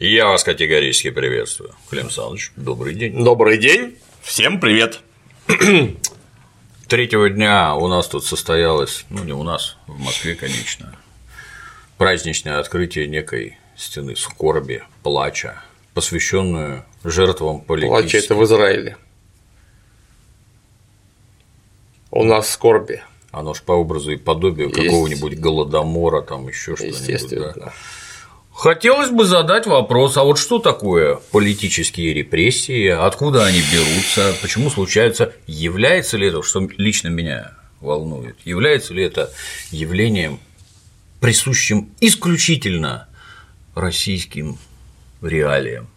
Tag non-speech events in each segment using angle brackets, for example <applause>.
Я вас категорически приветствую. Клим Саныч, добрый день. Добрый день. Всем привет. Третьего дня у нас тут состоялось, ну не у нас, в Москве, конечно, праздничное открытие некой стены скорби, плача, посвященную жертвам политических. Плача это в Израиле. У нас скорби. Оно ж по образу и подобию Есть. какого-нибудь голодомора, там еще что-нибудь. Да. Хотелось бы задать вопрос, а вот что такое политические репрессии, откуда они берутся, почему случаются, является ли это, что лично меня волнует, является ли это явлением, присущим исключительно российским реалиям.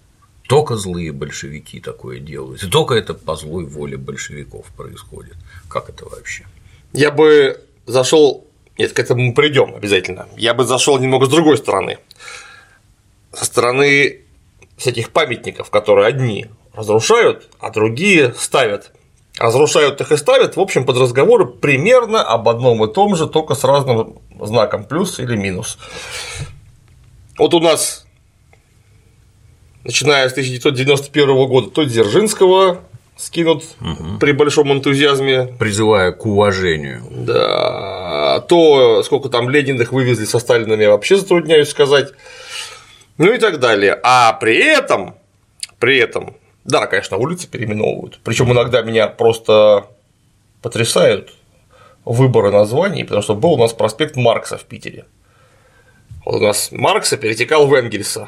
Только злые большевики такое делают, и только это по злой воле большевиков происходит. Как это вообще? Я бы зашел. Нет, к этому мы придем обязательно. Я бы зашел немного с другой стороны. Со стороны всяких памятников, которые одни разрушают, а другие ставят. Разрушают их и ставят, в общем, под разговоры примерно об одном и том же, только с разным знаком плюс или минус. Вот у нас, начиная с 1991 года, то Дзержинского скинут при большом энтузиазме, Призывая к уважению. да, то сколько там Лениных вывезли со Сталинами, я вообще затрудняюсь сказать. Ну и так далее. А при этом, при этом, да, конечно, улицы переименовывают. Причем иногда меня просто потрясают выборы названий, потому что был у нас проспект Маркса в Питере. Вот у нас Маркса перетекал в Энгельса.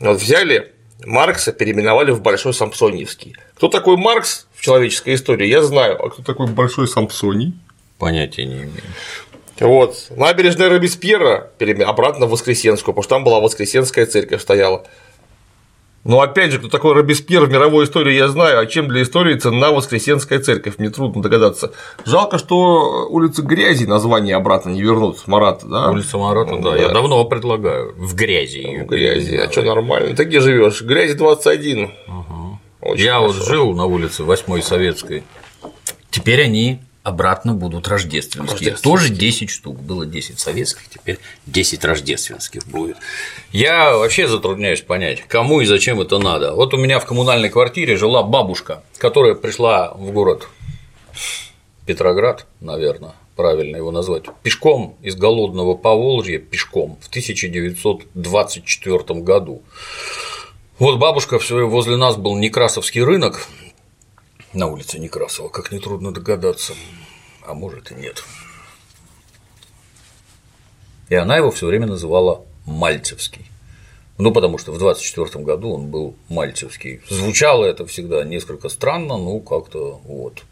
Вот взяли Маркса, переименовали в Большой Самсоньевский. Кто такой Маркс в человеческой истории, я знаю. А кто такой Большой Самсоний? Понятия не имею. Вот. Набережная Робеспьера обратно в Воскресенскую, потому что там была Воскресенская церковь стояла. Но опять же, кто такой Робеспьер в мировой истории, я знаю, а чем для истории ценна Воскресенская церковь, мне трудно догадаться. Жалко, что улицы Грязи название обратно не вернут, Марата, да? Улица Марата, да, я давно предлагаю. В грязи. В Грязи, а что нормально? Ты где живешь? Грязи 21. Очень Я вот хорошо. жил на улице 8 Советской. Теперь они обратно будут рождественские. Рождественские. Тоже 10 штук. Было 10 советских, теперь 10 рождественских будет. Я вообще затрудняюсь понять, кому и зачем это надо. Вот у меня в коммунальной квартире жила бабушка, которая пришла в город Петроград, наверное, правильно его назвать, пешком из голодного Поволжья, пешком в 1924 году. Вот бабушка все возле нас был Некрасовский рынок на улице Некрасова, как нетрудно догадаться, а может и нет. И она его все время называла Мальцевский. Ну, потому что в 24 году он был Мальцевский. Звучало это всегда несколько странно, ну, как-то вот.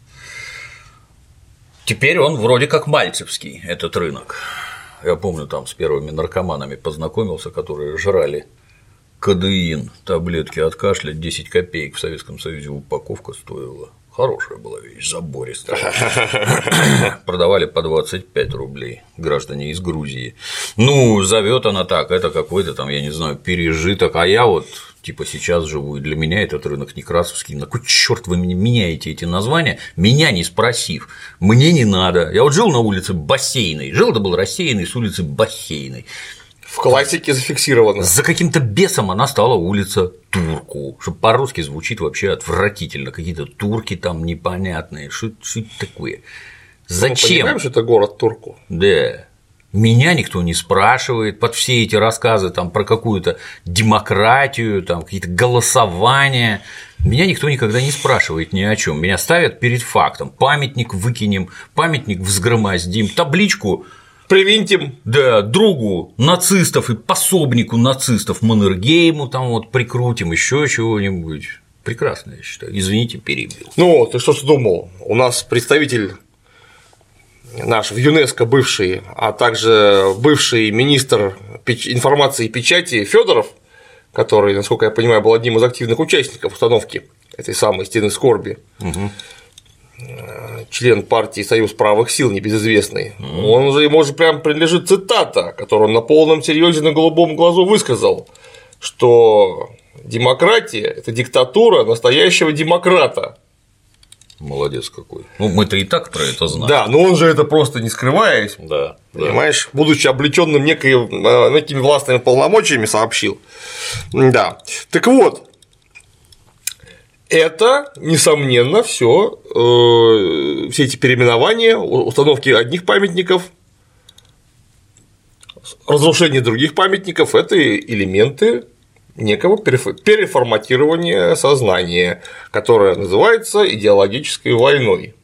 Теперь он вроде как Мальцевский, этот рынок. Я помню, там с первыми наркоманами познакомился, которые жрали кадеин, таблетки от кашля 10 копеек в Советском Союзе упаковка стоила. Хорошая была вещь, забористая. <coughs> Продавали по 25 рублей граждане из Грузии. Ну, зовет она так, это какой-то там, я не знаю, пережиток, а я вот типа сейчас живу, и для меня этот рынок Некрасовский, на кой черт вы меняете эти названия, меня не спросив, мне не надо. Я вот жил на улице Бассейной, жил это был рассеянный с улицы Бассейной. В классике зафиксировано. За каким-то бесом она стала улица Турку, что по-русски звучит вообще отвратительно, какие-то турки там непонятные, что, это такое? Мы Зачем? понимаем, что это город Турку. Да. Меня никто не спрашивает под все эти рассказы там про какую-то демократию, там какие-то голосования. Меня никто никогда не спрашивает ни о чем. Меня ставят перед фактом. Памятник выкинем, памятник взгромоздим, табличку Привинтим. да, другу нацистов и пособнику нацистов Маннергейму там вот прикрутим, еще чего-нибудь. Прекрасно, я считаю. Извините, перебил. Ну, ты что думал? У нас представитель наш в ЮНЕСКО бывший, а также бывший министр информации и печати Федоров, который, насколько я понимаю, был одним из активных участников установки этой самой стены скорби, э, член партии Союз правых сил, небезызвестный, он же ему же прям принадлежит цитата, которую он на полном серьезе на голубом глазу высказал, что демократия – это диктатура настоящего демократа. Молодец какой. Ну, мы-то и так про это знаем. Да, но он же это просто не скрываясь, Да, да. понимаешь, будучи облеченным некими властными полномочиями, сообщил. Да. Так вот, это, несомненно, все, э, все эти переименования, установки одних памятников, разрушение других памятников – это элементы некого переформатирования сознания, которое называется идеологической войной.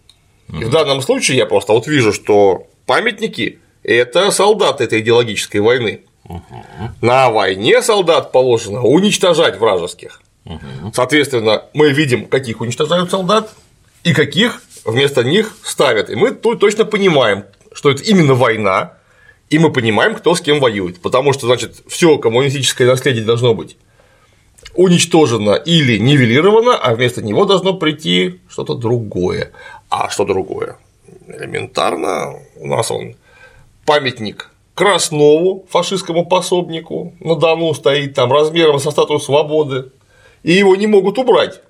И в данном случае я просто вот вижу, что памятники – это солдаты этой идеологической войны. На войне солдат положено уничтожать вражеских. Соответственно, мы видим, каких уничтожают солдат и каких вместо них ставят. И мы тут точно понимаем, что это именно война, и мы понимаем, кто с кем воюет. Потому что, значит, все коммунистическое наследие должно быть уничтожено или нивелировано, а вместо него должно прийти что-то другое. А что другое? Элементарно, у нас он памятник Краснову, фашистскому пособнику, на Дону стоит там размером со статую свободы, и его не могут убрать.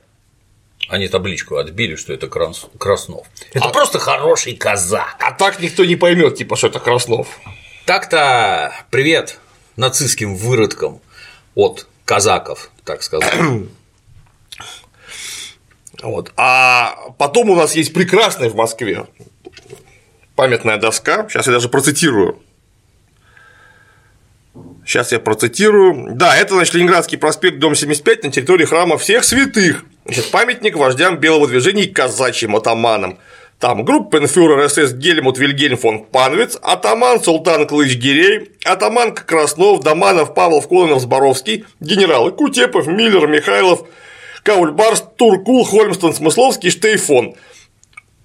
Они табличку отбили, что это Краснов. Это а... просто хороший казак. А так никто не поймет, типа, что это Краснов. Так-то привет нацистским выродкам от казаков, так сказать. <clears throat> Вот. А потом у нас есть прекрасная в Москве памятная доска. Сейчас я даже процитирую. Сейчас я процитирую. Да, это, значит, Ленинградский проспект, дом 75 на территории храма всех святых. Значит, памятник вождям белого движения и казачьим атаманам. Там группенфюрер СС Гельмут Вильгельм фон Панвиц, атаман Султан Клыч Гирей, атаман Краснов, Доманов, Павлов, Кононов, Зборовский, генералы Кутепов, Миллер, Михайлов, Каульбарс, Туркул, Хольмстон, Смысловский, Штейфон –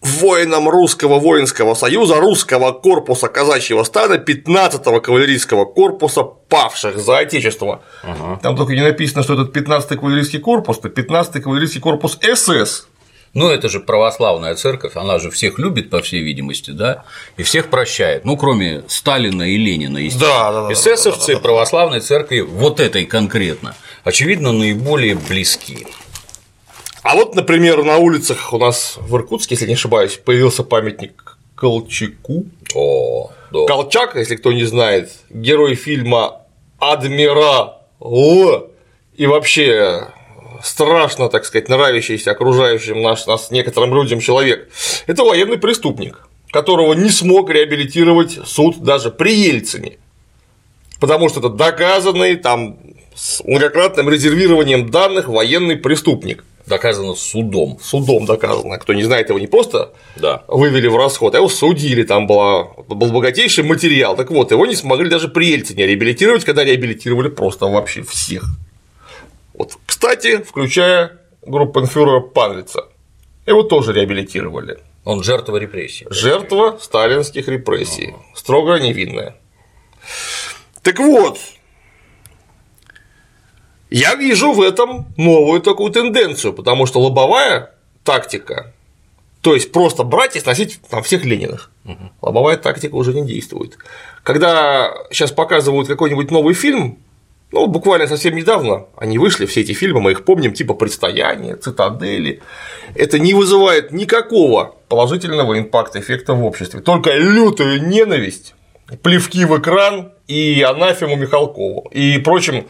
воинам русского воинского союза, русского корпуса казачьего стана, 15-го кавалерийского корпуса, павших за отечество. Ага. Там только не написано, что этот 15-й кавалерийский корпус, то 15-й кавалерийский корпус СС. Ну, это же православная церковь, она же всех любит, по всей видимости, да, и всех прощает, ну, кроме Сталина и Ленина, естественно. Да, да, да. Эсэсовцы да, да, да. православной церкви, вот этой конкретно, очевидно, наиболее близки. А вот, например, на улицах у нас в Иркутске, если не ошибаюсь, появился памятник Колчаку. О, да. Колчак, если кто не знает, герой фильма Адмирал и вообще страшно, так сказать, нравящийся окружающим нас, нас некоторым людям человек. Это военный преступник, которого не смог реабилитировать суд даже при Ельцине. Потому что это доказанный там с многократным резервированием данных военный преступник. Доказано судом. Судом доказано. Кто не знает, его не просто да. вывели в расход, а его судили, там была, был богатейший материал. Так вот, его не смогли даже при Ельцине реабилитировать, когда реабилитировали просто вообще всех. Вот, кстати, включая группенфюрера Панвица. Его тоже реабилитировали. Он жертва репрессий. Жертва сталинских репрессий. Строго невинная. Так вот, я вижу в этом новую такую тенденцию, потому что лобовая тактика, то есть просто брать и сносить там всех Лениных, угу. лобовая тактика уже не действует. Когда сейчас показывают какой-нибудь новый фильм, ну, буквально совсем недавно они вышли, все эти фильмы, мы их помним, типа «Предстояние», «Цитадели». Это не вызывает никакого положительного импакта, эффекта в обществе, только лютую ненависть, плевки в экран и анафему Михалкову и прочим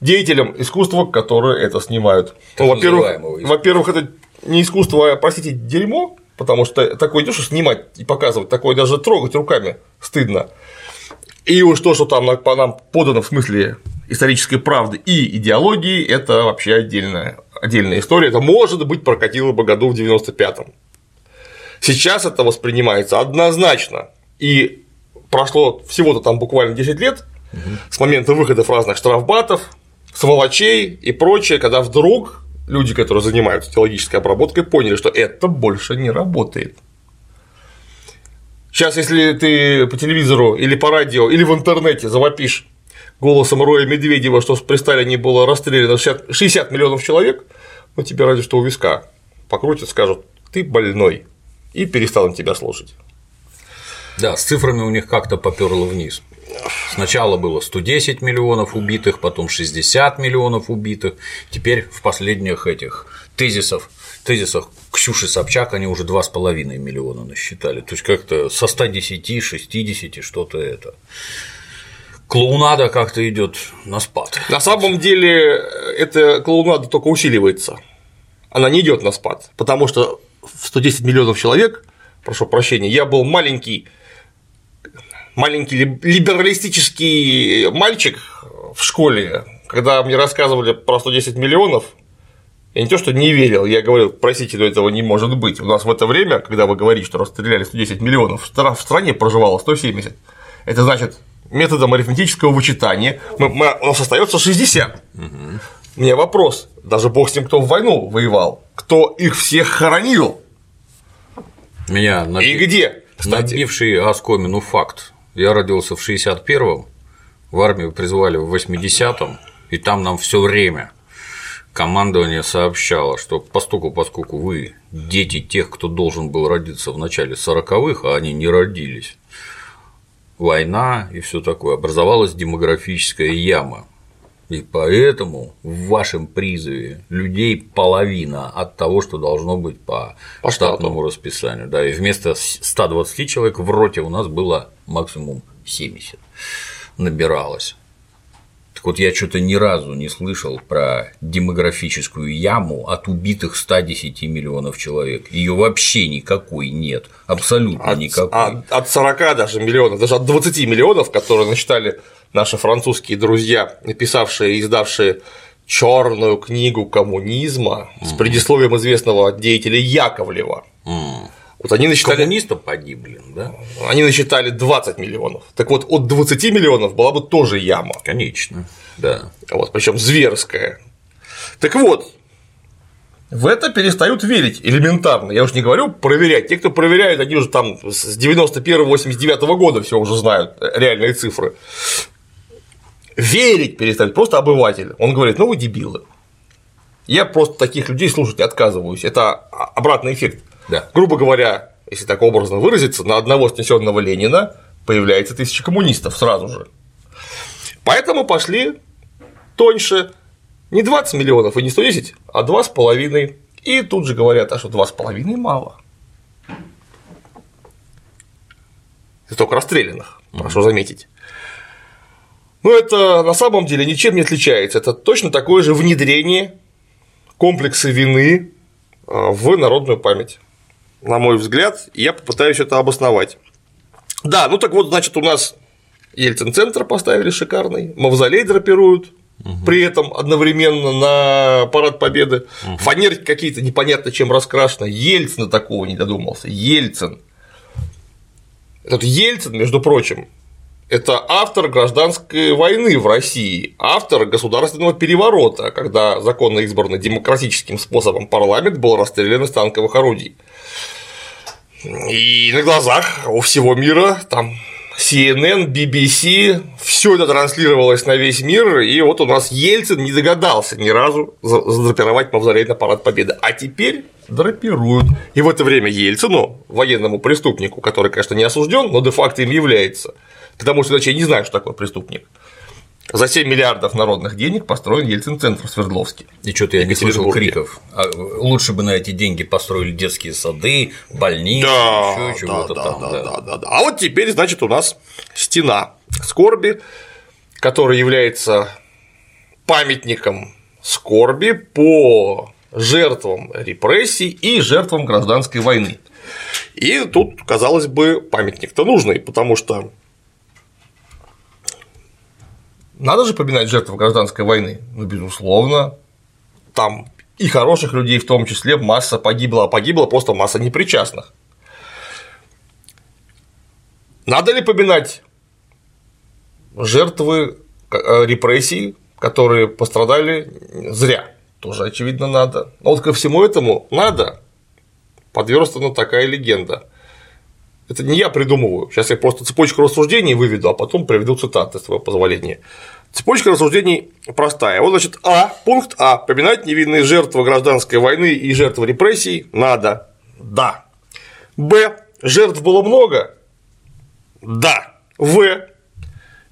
деятелям искусства, которые это снимают. Ну, во-первых, во-первых, это не искусство, а, простите, дерьмо, потому что такое идешь снимать и показывать, такое даже трогать руками стыдно. И уж то, что там по нам подано в смысле исторической правды и идеологии, это вообще отдельная, отдельная история. Это, может быть, прокатило бы году в 95-м. Сейчас это воспринимается однозначно. И прошло всего-то там буквально 10 лет угу. с момента выхода разных штрафбатов, сволочей и прочее, когда вдруг люди, которые занимаются теологической обработкой, поняли, что это больше не работает. Сейчас, если ты по телевизору или по радио или в интернете завопишь голосом Роя Медведева, что при Сталине было расстреляно 60 миллионов человек, ну тебе ради что у виска покрутят, скажут, ты больной, и перестанут тебя слушать. Да, с цифрами у них как-то поперло вниз. Сначала было 110 миллионов убитых, потом 60 миллионов убитых, теперь в последних этих тезисов тезисах Ксюши Собчак они уже 2,5 миллиона насчитали. То есть как-то со 110, 60 что-то это. Клоунада как-то идет на спад. На самом деле эта клоунада только усиливается. Она не идет на спад, потому что в 110 миллионов человек, прошу прощения, я был маленький маленький либералистический мальчик в школе, когда мне рассказывали про 110 миллионов, я не то, что не верил, я говорил, простите, но этого не может быть. У нас в это время, когда вы говорите, что расстреляли 110 миллионов, в стране проживало 170. Это значит, методом арифметического вычитания мы, мы, у нас остается 60. Угу. У меня вопрос, даже бог с тем, кто в войну воевал, кто их всех хоронил? Меня наби... И где? Кстати. Набивший оскомину факт. Я родился в 61-м, в армию призвали в 80-м, и там нам все время командование сообщало, что постуку, поскольку вы дети тех, кто должен был родиться в начале 40-х, а они не родились, война и все такое, образовалась демографическая яма. И поэтому в вашем призыве людей половина от того, что должно быть по, по штатному штату. расписанию. Да, и вместо 120 человек в роте у нас было максимум 70 набиралось. Так вот, я что-то ни разу не слышал про демографическую яму от убитых 110 миллионов человек. Ее вообще никакой нет. Абсолютно от, никакой. От, от 40 даже миллионов, даже от 20 миллионов, которые насчитали наши французские друзья, написавшие и издавшие черную книгу коммунизма mm. с предисловием известного деятеля Яковлева. Mm. Вот они насчитали… Коммунистов погибли, да? Они насчитали 20 миллионов. Так вот, от 20 миллионов была бы тоже яма. Конечно, да. Вот, причем зверская. Так вот, в это перестают верить элементарно. Я уж не говорю проверять. Те, кто проверяют, они уже там с 91-89 года все уже знают реальные цифры. Верить перестают просто обыватель. Он говорит, ну вы дебилы. Я просто таких людей слушать отказываюсь. Это обратный эффект. Да. Грубо говоря, если так образно выразиться, на одного снесенного Ленина появляется тысяча коммунистов сразу же. Поэтому пошли тоньше не 20 миллионов и не 110, а 2,5. И тут же говорят, а что 2,5 мало. Это только расстрелянных, прошу заметить. Но это на самом деле ничем не отличается. Это точно такое же внедрение комплекса вины а, в народную память на мой взгляд, и я попытаюсь это обосновать. Да, ну так вот, значит, у нас Ельцин-центр поставили шикарный, мавзолей драпируют, угу. при этом одновременно на парад победы, угу. фанерки какие-то непонятно чем раскрашены, Ельцин такого не додумался, Ельцин. Этот Ельцин, между прочим, это автор гражданской войны в России, автор государственного переворота, когда законно избранный демократическим способом парламент был расстрелян из танковых орудий. И на глазах у всего мира там CNN, BBC, все это транслировалось на весь мир, и вот у нас Ельцин не догадался ни разу задрапировать мавзолей на парад Победы. А теперь драпируют. И в это время Ельцину, военному преступнику, который, конечно, не осужден, но де-факто им является, потому что иначе я не знаю, что такое преступник, за 7 миллиардов народных денег построен Ельцин-центр в Свердловске. И что-то я не слышал криков. А лучше бы на эти деньги построили детские сады, больницы, да, еще чего-то да, там. Да, да, да, да, да. А вот теперь, значит, у нас стена скорби, которая является памятником скорби по жертвам репрессий и жертвам гражданской войны. И тут, казалось бы, памятник-то нужный, потому что надо же поминать жертв гражданской войны? Ну, безусловно. Там и хороших людей в том числе масса погибла, а погибла просто масса непричастных. Надо ли поминать жертвы э, репрессий, которые пострадали зря? Тоже, очевидно, надо. Но вот ко всему этому надо подверстана такая легенда. Это не я придумываю. Сейчас я просто цепочку рассуждений выведу, а потом приведу цитаты, с твоего позволения. Цепочка рассуждений простая. Вот, значит, А, пункт А. Поминать невинные жертвы гражданской войны и жертвы репрессий надо. Да. Б. Жертв было много? Да. В.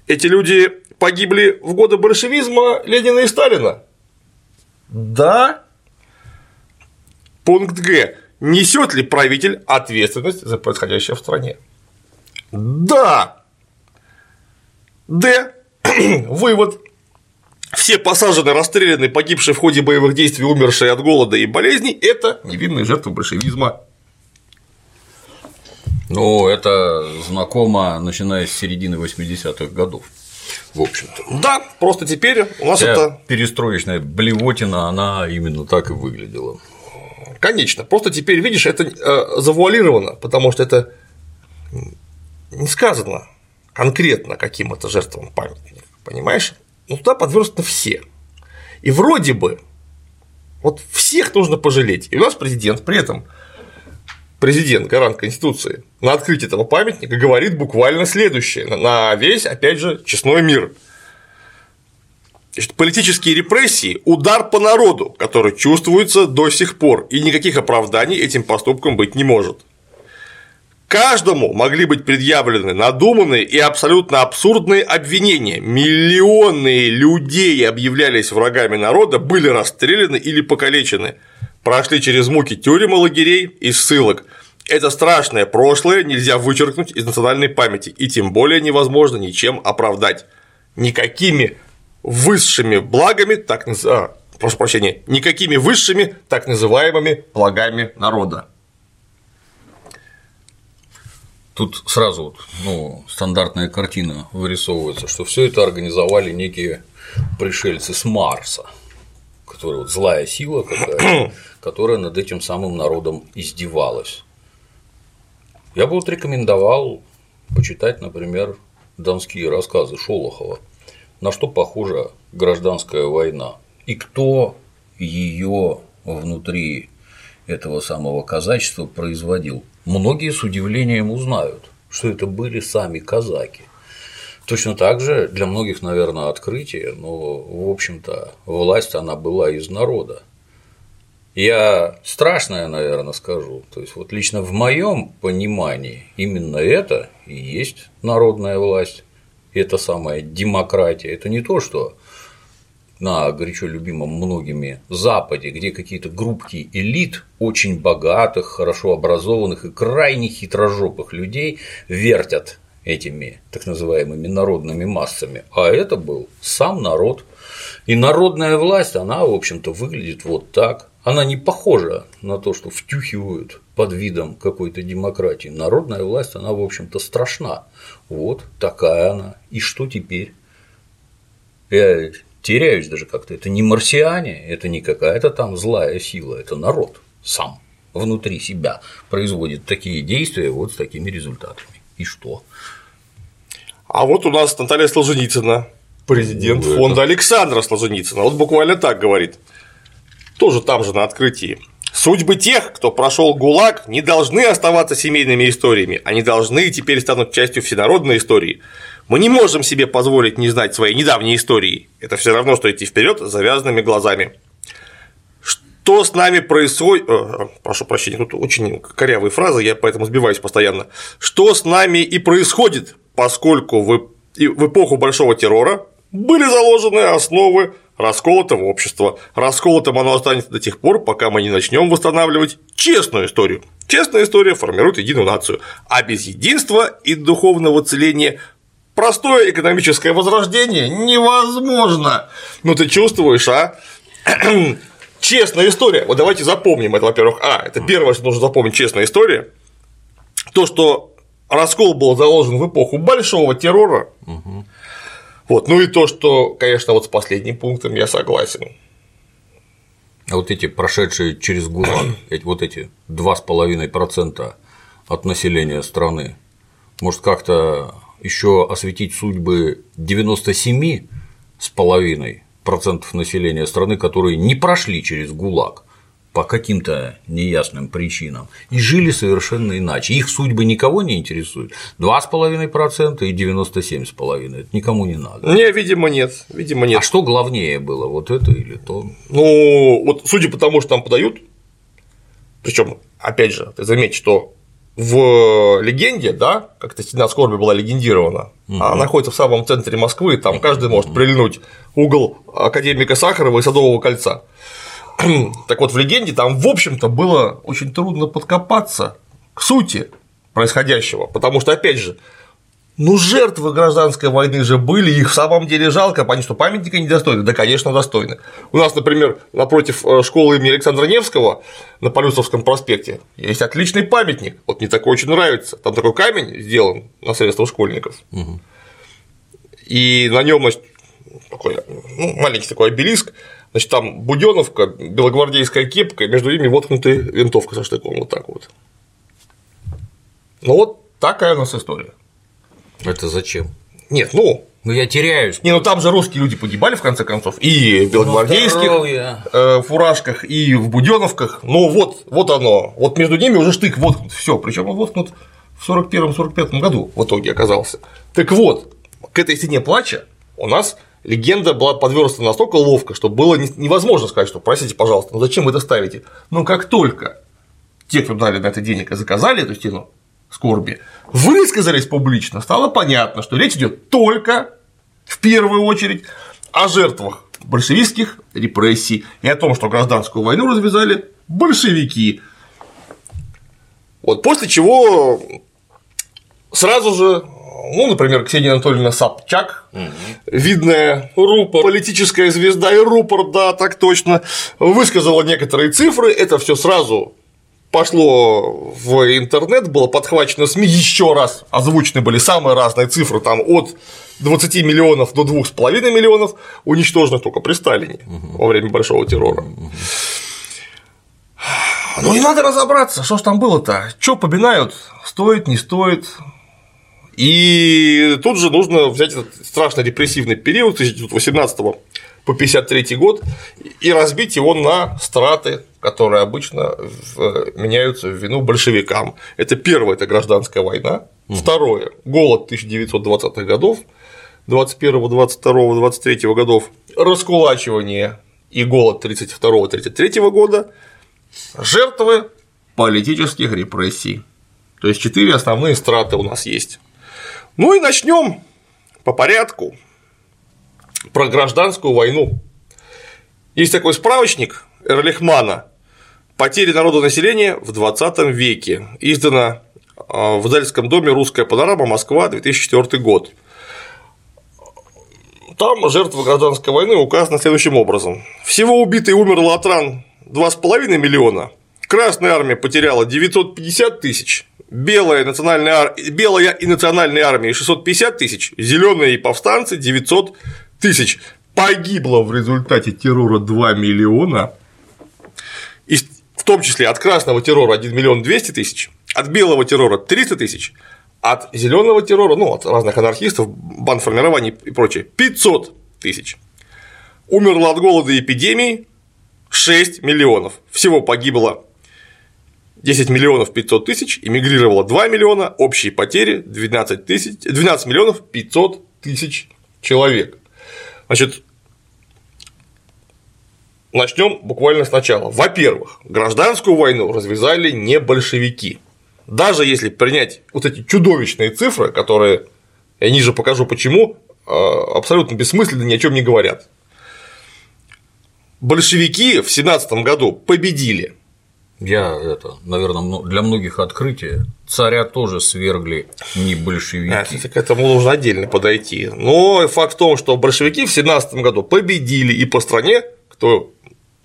Эти люди погибли в годы большевизма Ленина и Сталина? Да. Пункт Г. Несет ли правитель ответственность за происходящее в стране? Да. Д. <clears throat> Вывод. Все посаженные, расстрелянные, погибшие в ходе боевых действий, умершие от голода и болезней – это невинные жертвы большевизма. Ну, это знакомо, начиная с середины 80-х годов. В общем-то. Да, просто теперь у нас Вся это перестроечная блевотина, она именно так и выглядела. Конечно, просто теперь, видишь, это э, завуалировано, потому что это не сказано конкретно каким это жертвам памятник, понимаешь? Ну, туда подверстаны все. И вроде бы вот всех нужно пожалеть. И у нас президент при этом президент, гарант Конституции, на открытии этого памятника говорит буквально следующее на весь, опять же, честной мир. Значит, политические репрессии – удар по народу, который чувствуется до сих пор, и никаких оправданий этим поступкам быть не может. Каждому могли быть предъявлены надуманные и абсолютно абсурдные обвинения. Миллионы людей объявлялись врагами народа, были расстреляны или покалечены, прошли через муки тюрем и лагерей и ссылок. Это страшное прошлое нельзя вычеркнуть из национальной памяти, и тем более невозможно ничем оправдать. Никакими высшими благами, так наз... а, прошу прощения, никакими высшими так называемыми благами народа. Тут сразу вот, ну, стандартная картина вырисовывается, что все это организовали некие пришельцы с Марса, которые вот злая сила какая <clears throat> которая над этим самым народом издевалась. Я бы вот рекомендовал почитать, например, донские рассказы Шолохова, на что похожа гражданская война и кто ее внутри этого самого казачества производил. Многие с удивлением узнают, что это были сами казаки. Точно так же для многих, наверное, открытие, но, в общем-то, власть она была из народа. Я страшное, наверное, скажу. То есть, вот лично в моем понимании именно это и есть народная власть, это самая демократия. Это не то, что на горячо любимом многими Западе, где какие-то группки элит очень богатых, хорошо образованных и крайне хитрожопых людей вертят этими так называемыми народными массами, а это был сам народ. И народная власть, она, в общем-то, выглядит вот так. Она не похожа на то, что втюхивают под видом какой-то демократии. Народная власть, она, в общем-то, страшна. Вот такая она. И что теперь? Я теряюсь даже как-то. Это не марсиане, это не какая-то там злая сила, это народ сам внутри себя производит такие действия вот с такими результатами. И что? А вот у нас Наталья Солженицына, президент ну, фонда это... Александра Солженицына, вот буквально так говорит – тоже там же на открытии. Судьбы тех, кто прошел ГУЛАГ, не должны оставаться семейными историями, они должны теперь станут частью всенародной истории. Мы не можем себе позволить не знать своей недавней истории. Это все равно, что идти вперед с завязанными глазами. Что с нами происходит? Э, прошу прощения, тут очень корявые фразы, я поэтому сбиваюсь постоянно. Что с нами и происходит, поскольку в эпоху большого террора были заложены основы расколотого общества. Расколотым оно останется до тех пор, пока мы не начнем восстанавливать честную историю. Честная история формирует единую нацию, а без единства и духовного целения простое экономическое возрождение невозможно. Ну ты чувствуешь, а? <clears throat> честная история. Вот давайте запомним это, во-первых. А, это первое, что нужно запомнить, честная история. То, что раскол был заложен в эпоху большого террора, угу. Вот. Ну и то, что, конечно, вот с последним пунктом я согласен. А вот эти прошедшие через ГУЛАГ, <clears throat> вот эти 2,5% от населения страны, может как-то еще осветить судьбы 97 с половиной процентов населения страны, которые не прошли через ГУЛАГ, по каким-то неясным причинам и жили совершенно иначе. Их судьбы никого не интересуют. 2,5% и 97,5% это никому не надо. Не, видимо, нет. Видимо, нет. А что главнее было, вот это или то? Ну, вот судя по тому, что там подают, причем, опять же, ты заметь, что в легенде, да, как-то стена скорби была легендирована, угу. она находится в самом центре Москвы, там каждый может прильнуть угол академика Сахарова и Садового кольца. <clears throat> Так вот, в легенде там, в общем-то, было очень трудно подкопаться к сути происходящего, потому что, опять же, ну, жертвы гражданской войны же были, их в самом деле жалко, понятно, что памятника недостойны, да, конечно, достойны. У нас, например, напротив э, школы имени Александра Невского на Полюсовском проспекте есть отличный памятник, вот мне такой очень нравится, там такой камень сделан на средства школьников, угу. и на нем такой ну, маленький такой обелиск, значит, там Буденовка, белогвардейская кепка, между ними воткнута винтовка со штыком, вот так вот. Ну вот такая у нас история. Это зачем? Нет, ну. Ну я теряюсь. Не, ну там же русские люди погибали в конце концов и в белогвардейских ну, э, фуражках, и в буденовках. Ну вот, вот оно. Вот между ними уже штык воткнут. Все. Причем он воткнут в 41-45 году в итоге оказался. Так вот, к этой стене плача у нас легенда была подвернута настолько ловко, что было невозможно сказать, что простите, пожалуйста, ну зачем вы это ставите? Но как только те, кто дали на это денег и заказали эту стену, скорби, высказались публично, стало понятно, что речь идет только в первую очередь о жертвах большевистских репрессий и о том, что гражданскую войну развязали большевики. Вот после чего сразу же, ну, например, Ксения Анатольевна Собчак, угу. видная рупор, политическая звезда и рупор, да, так точно, высказала некоторые цифры, это все сразу пошло в интернет, было подхвачено СМИ еще раз, озвучены были самые разные цифры, там от 20 миллионов до 2,5 миллионов уничтожено только при Сталине угу. во время Большого террора. Угу. Ну и надо разобраться, что ж там было-то, что поминают, стоит, не стоит. И тут же нужно взять этот страшно репрессивный период 1918 по 1953 год и разбить его на страты, которые обычно меняются в вину большевикам. Это первое – это гражданская война, угу. второе – голод 1920-х годов, 21, 22, 23 годов, раскулачивание и голод 32-33 года, жертвы политических репрессий. То есть четыре основные страты у нас есть. Ну и начнем по порядку про гражданскую войну. Есть такой справочник Эрлихмана «Потери народонаселения в 20 веке», издано а, в Дальском доме «Русская панорама. Москва. 2004 год». Там жертвы гражданской войны указаны следующим образом. Всего убито и умерло от ран 2,5 миллиона, Красная армия потеряла 950 тысяч, белая, национальная ар... белая и национальная армия 650 тысяч, зеленые и повстанцы 900 тысяч. Погибло в результате террора 2 миллиона, в том числе от красного террора 1 миллион 200 тысяч, от белого террора 300 тысяч, от зеленого террора, ну, от разных анархистов, бандформирований и прочее, 500 тысяч. Умерло от голода и эпидемии 6 миллионов. Всего погибло 10 миллионов 500 тысяч, эмигрировало 2 миллиона, общие потери 12, тысяч, 12 миллионов 500 тысяч человек. Значит, начнем буквально сначала. Во-первых, гражданскую войну развязали не большевики. Даже если принять вот эти чудовищные цифры, которые я ниже покажу почему, а, абсолютно бессмысленно ни о чем не говорят. Большевики в 17 году победили. Я это, наверное, для многих открытие. Царя тоже свергли не большевики. А, к этому нужно отдельно подойти. Но факт в том, что большевики в 17 году победили и по стране, кто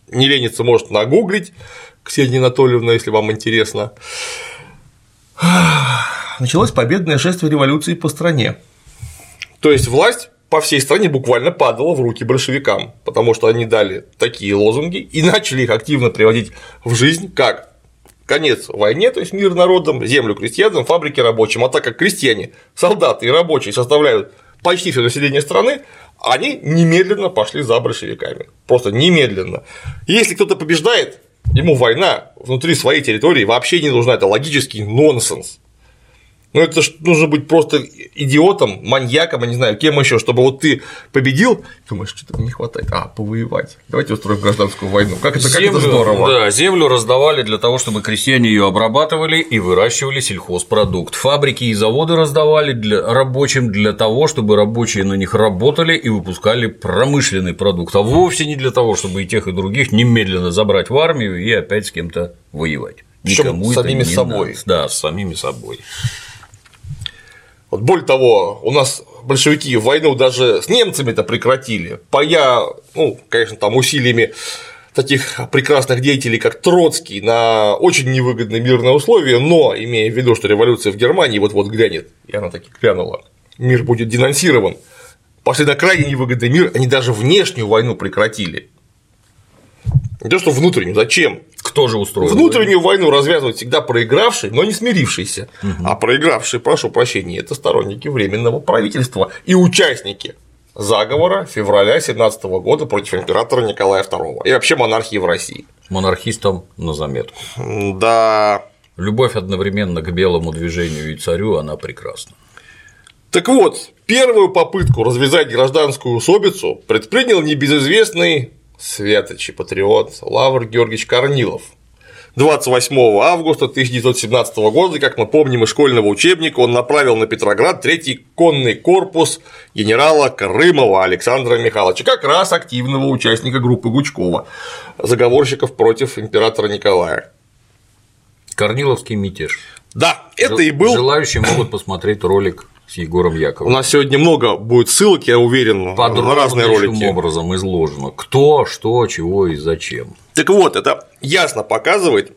не ленится, может нагуглить, Ксения Анатольевна, если вам интересно. Началось победное шествие революции по стране. То есть власть по всей стране буквально падала в руки большевикам, потому что они дали такие лозунги и начали их активно приводить в жизнь, как конец войне, то есть мир народам, землю крестьянам, фабрики рабочим, а так как крестьяне, солдаты и рабочие составляют почти все население страны, они немедленно пошли за большевиками. Просто немедленно. Если кто-то побеждает, ему война внутри своей территории вообще не нужна, это логический нонсенс. Ну, это ж нужно быть просто идиотом, маньяком, я не знаю, кем еще, чтобы вот ты победил, думаешь, что-то не хватает, а, повоевать. Давайте устроим гражданскую войну. Как это, землю, как это здорово. Да, землю раздавали для того, чтобы крестьяне ее обрабатывали и выращивали сельхозпродукт. Фабрики и заводы раздавали для рабочим для того, чтобы рабочие на них работали и выпускали промышленный продукт, а вовсе не для того, чтобы и тех, и других немедленно забрать в армию и опять с кем-то воевать. Никому с самими собой. Надо. Да, с самими собой. Вот более того, у нас большевики войну даже с немцами-то прекратили, пая, ну, конечно, там усилиями таких прекрасных деятелей, как Троцкий, на очень невыгодные мирные условия, но имея в виду, что революция в Германии вот-вот глянет, и она таки глянула, мир будет денонсирован, пошли на крайне невыгодный мир, они даже внешнюю войну прекратили. Не то, что внутреннюю, зачем? Кто же устроил? Внутреннюю войну, развязывает всегда проигравший, но не смирившийся. Угу. А проигравший, прошу прощения, это сторонники временного правительства и участники заговора февраля 17 года против императора Николая II и вообще монархии в России. Монархистам на заметку. Да. Любовь одновременно к белому движению и царю, она прекрасна. Так вот, первую попытку развязать гражданскую усобицу предпринял небезызвестный Светоч и патриот Лавр Георгиевич Корнилов. 28 августа 1917 года, как мы помним из школьного учебника, он направил на Петроград третий конный корпус генерала Крымова Александра Михайловича, как раз активного участника группы Гучкова, заговорщиков против императора Николая. Корниловский мятеж. Да, это и был. Желающие могут посмотреть ролик с Егором Яковлевым. У нас сегодня много будет ссылок, я уверен, на разные ролики. образом изложено. Кто, что, чего и зачем. Так вот, это ясно показывает,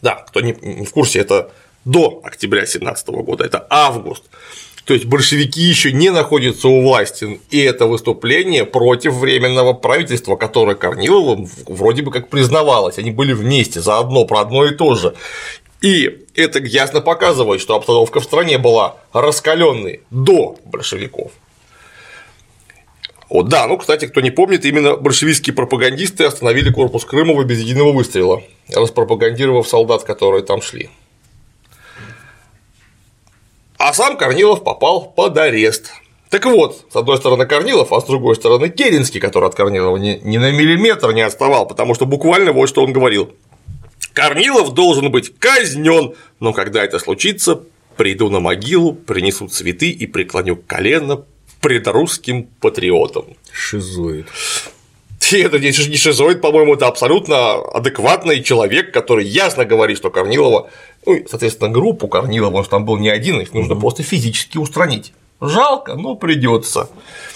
да, кто не, в курсе, это до октября 2017 года, это август. То есть большевики еще не находятся у власти, и это выступление против временного правительства, которое Корниловым вроде бы как признавалось, они были вместе, заодно про одно и то же. И это ясно показывает, что обстановка в стране была раскаленной до большевиков. Вот, да, ну, кстати, кто не помнит, именно большевистские пропагандисты остановили корпус Крымова без единого выстрела, распропагандировав солдат, которые там шли. А сам Корнилов попал под арест. Так вот, с одной стороны Корнилов, а с другой стороны Керенский, который от Корнилова ни, ни на миллиметр не отставал, потому что буквально вот что он говорил. Корнилов должен быть казнен, но когда это случится, приду на могилу, принесу цветы и преклоню колено пред русским патриотом. Шизоид. Это не шизоид, по-моему, это абсолютно адекватный человек, который ясно говорит, что Корнилова, ну, соответственно, группу Корнилова, может, там был не один, их нужно угу. просто физически устранить. Жалко, но придется.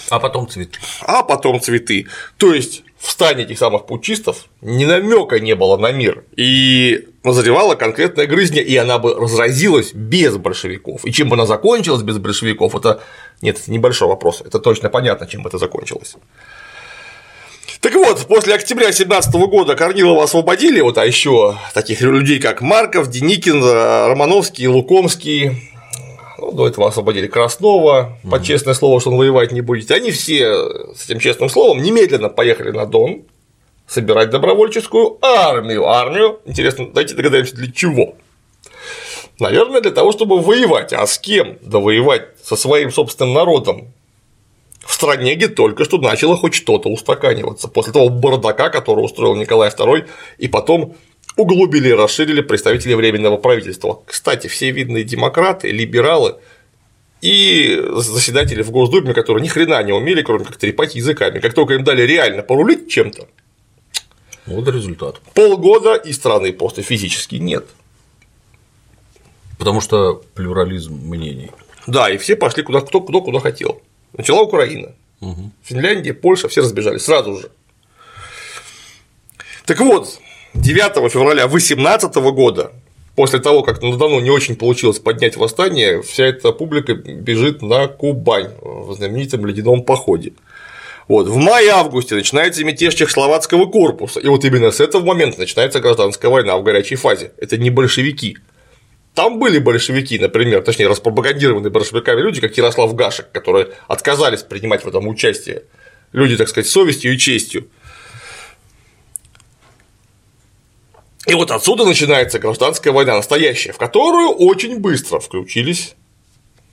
А потом цветы. А потом цветы. То есть в стане этих самых путчистов ни намека не было на мир, и назревала конкретная грызня, и она бы разразилась без большевиков. И чем бы она закончилась без большевиков, это нет, это небольшой вопрос, это точно понятно, чем бы это закончилось. Так вот, после октября 2017 года Корнилова освободили, вот, а еще таких людей, как Марков, Деникин, Романовский, Лукомский, ну, до этого освободили Краснова, mm под честное слово, что он воевать не будет. Они все с этим честным словом немедленно поехали на Дон собирать добровольческую армию. Армию, интересно, давайте догадаемся, для чего? Наверное, для того, чтобы воевать. А с кем? Да воевать со своим собственным народом. В стране, где только что начало хоть что-то устаканиваться. После того бардака, который устроил Николай II, и потом углубили и расширили представители Временного правительства. Кстати, все видные демократы, либералы и заседатели в Госдуме, которые ни хрена не умели, кроме как трепать языками. Как только им дали реально порулить чем-то, вот результат. Полгода и страны просто физически нет. Потому что плюрализм мнений. Да, и все пошли куда кто, кто куда хотел. Начала Украина. Угу. Финляндия, Польша, все разбежались сразу же. Так вот, 9 февраля 2018 года, после того, как на Дону не очень получилось поднять восстание, вся эта публика бежит на Кубань в знаменитом ледяном походе. Вот, в мае-августе начинается мятеж Чехословацкого корпуса, и вот именно с этого момента начинается гражданская война в горячей фазе. Это не большевики. Там были большевики, например, точнее, распропагандированные большевиками люди, как Ярослав Гашек, которые отказались принимать в этом участие. Люди, так сказать, совестью и честью. И вот отсюда начинается гражданская война настоящая, в которую очень быстро включились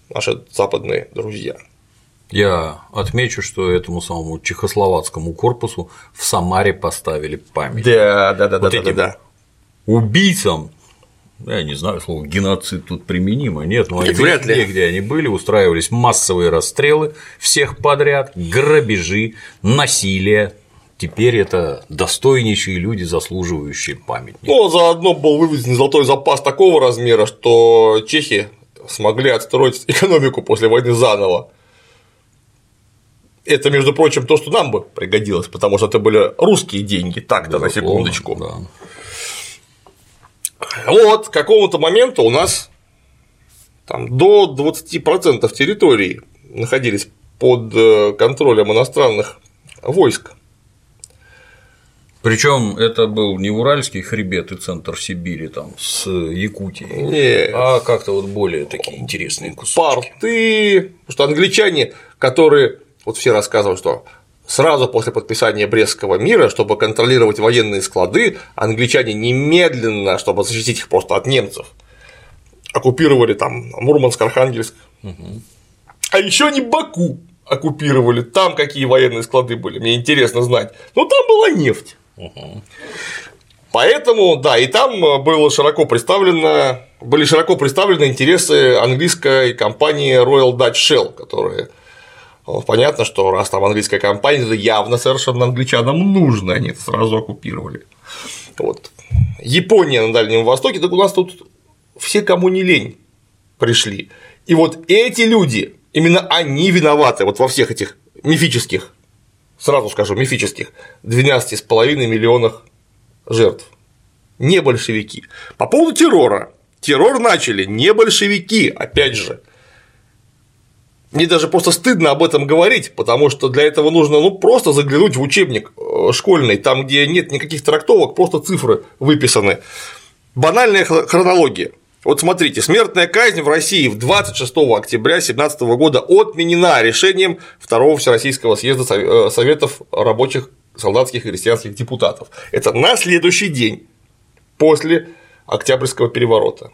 наши западные друзья. Я отмечу, что этому самому чехословацкому корпусу в Самаре поставили память. Да, да, да, вот да, да, да. убийцам, я не знаю, слово геноцид тут применимо, нет, но они Нет, вряд ли. везде, где они были, устраивались массовые расстрелы всех подряд, грабежи, насилие. Теперь это достойнейшие люди, заслуживающие памятника. Ну, заодно был выведен золотой запас такого размера, что чехи смогли отстроить экономику после войны заново. Это, между прочим, то, что нам бы пригодилось, потому что это были русские деньги, так-то, на секундочку. да. Вот, к какому-то моменту у нас там до 20% территории находились под э, контролем иностранных войск. Причем это был не Уральский хребет и центр Сибири там с Якутией, Не, а как-то вот более такие интересные кусочки. порты, потому что англичане, которые, вот все рассказывают, что сразу после подписания Брестского мира, чтобы контролировать военные склады, англичане немедленно, чтобы защитить их просто от немцев, оккупировали там Мурманск, Архангельск, а еще они Баку оккупировали, там какие военные склады были, мне интересно знать, но там была нефть. Поэтому, да, и там было широко представлено, были широко представлены интересы английской компании Royal Dutch Shell, которые ну, понятно, что раз там английская компания, это явно совершенно англичанам нужно, они это сразу оккупировали. Вот. Япония на Дальнем Востоке, так у нас тут все, кому не лень, пришли. И вот эти люди, именно они виноваты вот во всех этих мифических, сразу скажу, мифических 12,5 миллионах жертв. Не большевики. По поводу террора. Террор начали не большевики, опять же. Мне даже просто стыдно об этом говорить, потому что для этого нужно ну, просто заглянуть в учебник э, школьный, там, где нет никаких трактовок, просто цифры выписаны. Банальная хронология. Вот смотрите, смертная казнь в России в 26 октября 2017 года отменена решением Второго Всероссийского съезда э, Советов рабочих, солдатских и крестьянских депутатов. Это на следующий день после Октябрьского переворота.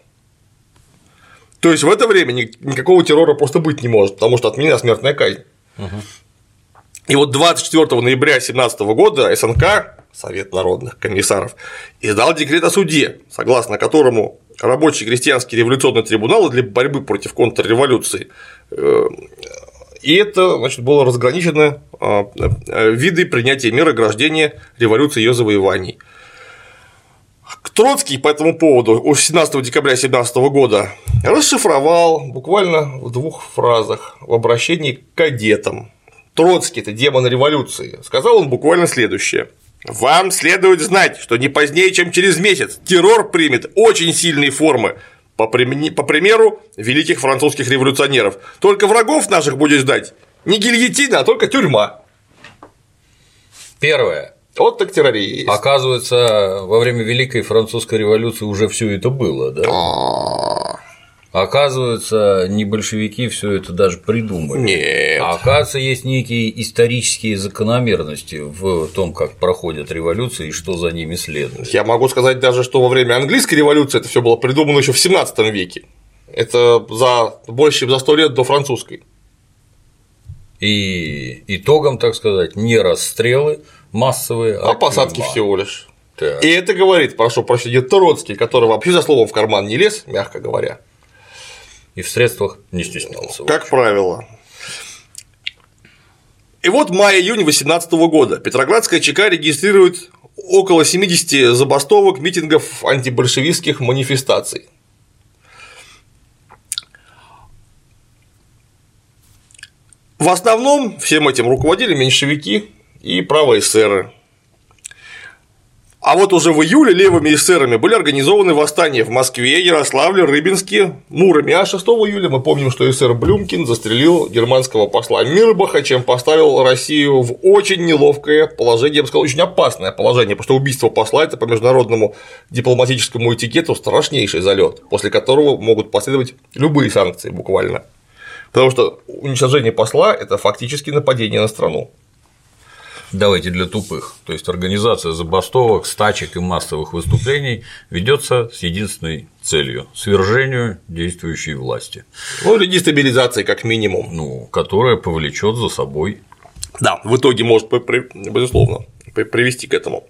То есть в это время никакого террора просто быть не может, потому что отменена смертная казнь. И вот 24 ноября 2017 года СНК, Совет народных комиссаров, издал декрет о суде, согласно которому рабочий крестьянский революционный трибунал для борьбы против контрреволюции э, и это значит, было разграничено а, э, виды принятия мер ограждения революции ее завоеваний. Троцкий по этому поводу 17 декабря 2017 года расшифровал буквально в двух фразах в обращении к кадетам. Троцкий – это демон революции. Сказал он буквально следующее. Вам следует знать, что не позднее, чем через месяц, террор примет очень сильные формы, по, примеру великих французских революционеров. Только врагов наших будет ждать не гильотина, а только тюрьма. Первое. Вот так террорист. Оказывается, во время Великой Французской революции уже все это было, да? Оказывается, не большевики все это даже придумали. Нет. А оказывается, есть некие исторические закономерности в том, как проходят революции и что за ними следует. Я могу сказать даже, что во время английской революции это все было придумано еще в 17 веке. Это за больше чем за сто лет до французской. И итогом, так сказать, не расстрелы массовые, а, а посадки тюрьма. всего лишь. Так. И это говорит, прошу прощения, Троцкий, который вообще за словом в карман не лез, мягко говоря. И в средствах не стеснялся. Как правило. И вот мая-июнь 2018 года Петроградская ЧК регистрирует около 70 забастовок, митингов, антибольшевистских манифестаций. В основном всем этим руководили меньшевики и правоэсеры. А вот уже в июле левыми эсерами были организованы восстания в Москве, Ярославле, Рыбинске, Муроме. А 6 июля мы помним, что эсер Блюмкин застрелил германского посла Мирбаха, чем поставил Россию в очень неловкое положение, я бы сказал, очень опасное положение, потому что убийство посла – это по международному дипломатическому этикету страшнейший залет, после которого могут последовать любые санкции буквально. Потому что уничтожение посла – это фактически нападение на страну. Давайте для тупых. То есть организация забастовок, стачек и массовых выступлений ведется с единственной целью – свержению действующей власти. Ну, или дестабилизации, как минимум. Ну, которая повлечет за собой. Да, в итоге может, безусловно, привести к этому.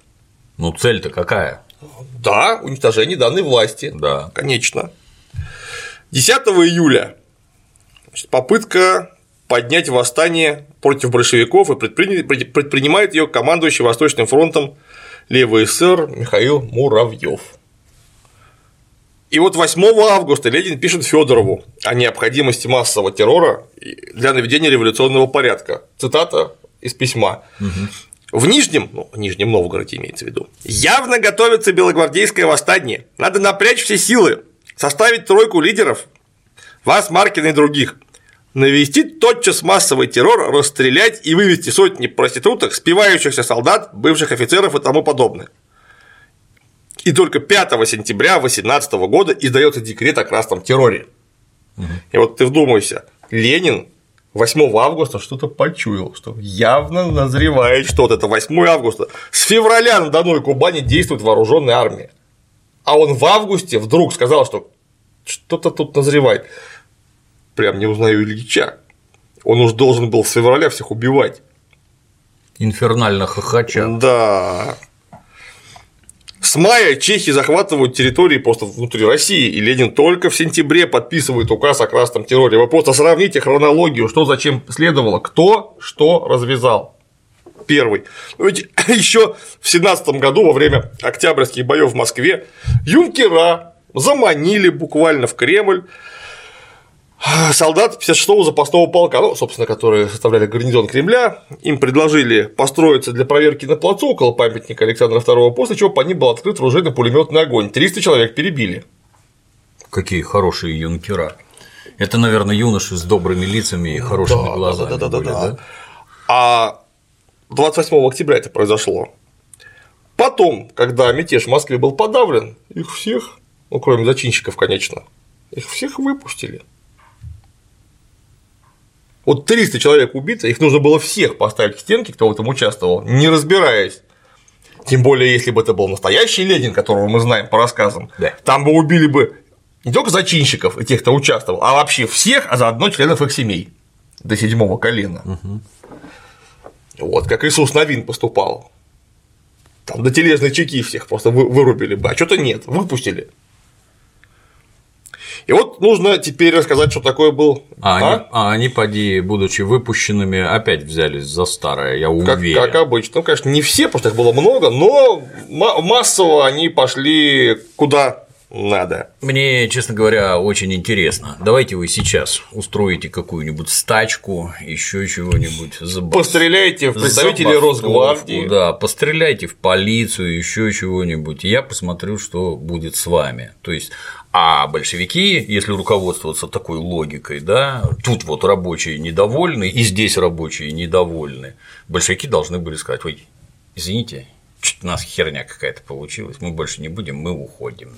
Ну, цель-то какая? Да, уничтожение данной власти. Да. Конечно. 10 июля значит, попытка поднять восстание против большевиков и предпринимает ее командующий Восточным фронтом левый эсер Михаил Муравьев. И вот 8 августа Ленин пишет Федорову о необходимости массового террора для наведения революционного порядка. Цитата из письма. Угу. В Нижнем, ну, в Нижнем Новгороде имеется в виду, явно готовится белогвардейское восстание. Надо напрячь все силы, составить тройку лидеров, вас, Маркина и других, навести тотчас массовый террор, расстрелять и вывести сотни проституток, спивающихся солдат, бывших офицеров и тому подобное. И только 5 сентября 18 года издается декрет о красном терроре. И вот ты вдумайся, Ленин 8 августа что-то почуял, что явно назревает что-то. Это 8 августа. С февраля на Дону Кубани действует вооруженная армия. А он в августе вдруг сказал, что что-то тут назревает прям не узнаю Ильича. Он уж должен был с февраля всех убивать. Инфернально хохоча. Да. С мая чехи захватывают территории просто внутри России, и Ленин только в сентябре подписывает указ о красном терроре. Вы просто сравните хронологию, что зачем следовало, кто что развязал. Первый. Ну, ведь <coughs> еще в семнадцатом году, во время октябрьских боев в Москве, юнкера заманили буквально в Кремль солдат 56-го запасного полка, ну, собственно, которые составляли гарнизон Кремля, им предложили построиться для проверки на плацу около памятника Александра II, после чего по ним был открыт оружейно пулеметный огонь. 300 человек перебили. Какие хорошие юнкера. Это, наверное, юноши с добрыми лицами и хорошими да, глазами. Да, да, да, были, да, да. А 28 октября это произошло. Потом, когда мятеж в Москве был подавлен, их всех, ну, кроме зачинщиков, конечно, их всех выпустили. Вот 300 человек убито, их нужно было всех поставить к стенке, кто в этом участвовал, не разбираясь. Тем более, если бы это был настоящий Ленин, которого мы знаем по рассказам, да. там бы убили бы не только зачинщиков и тех, кто участвовал, а вообще всех, а заодно членов их семей до седьмого колена. Угу. Вот как Иисус Новин поступал. Там до тележной чеки всех просто вырубили бы, а что-то нет, выпустили. И вот нужно теперь рассказать, что такое был. А, а? Они, а они, поди, будучи выпущенными, опять взялись за старое, я уверен. Как, как обычно. Ну, конечно, не все, потому что их было много, но массово они пошли куда надо. Мне, честно говоря, очень интересно. Давайте вы сейчас устроите какую-нибудь стачку, еще чего-нибудь. Забас... Постреляйте в представителей Росгвардии. Да, постреляйте в полицию, еще чего-нибудь. Я посмотрю, что будет с вами. То есть а большевики, если руководствоваться такой логикой, да, тут вот рабочие недовольны, и здесь рабочие недовольны, большевики должны были сказать, ой, извините, у нас херня какая-то получилась, мы больше не будем, мы уходим,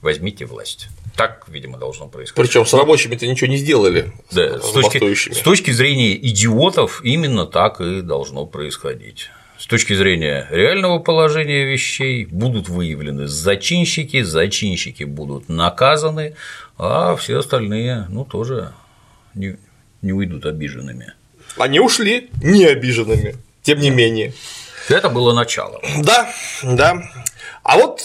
возьмите власть. Так, видимо, должно происходить. Причем с рабочими-то ничего не сделали. Да, с, с, точки, с точки зрения идиотов именно так и должно происходить с точки зрения реального положения вещей будут выявлены зачинщики, зачинщики будут наказаны, а все остальные, ну, тоже не, не уйдут обиженными. Они ушли не обиженными, тем не менее. Это было начало. Да, да. А вот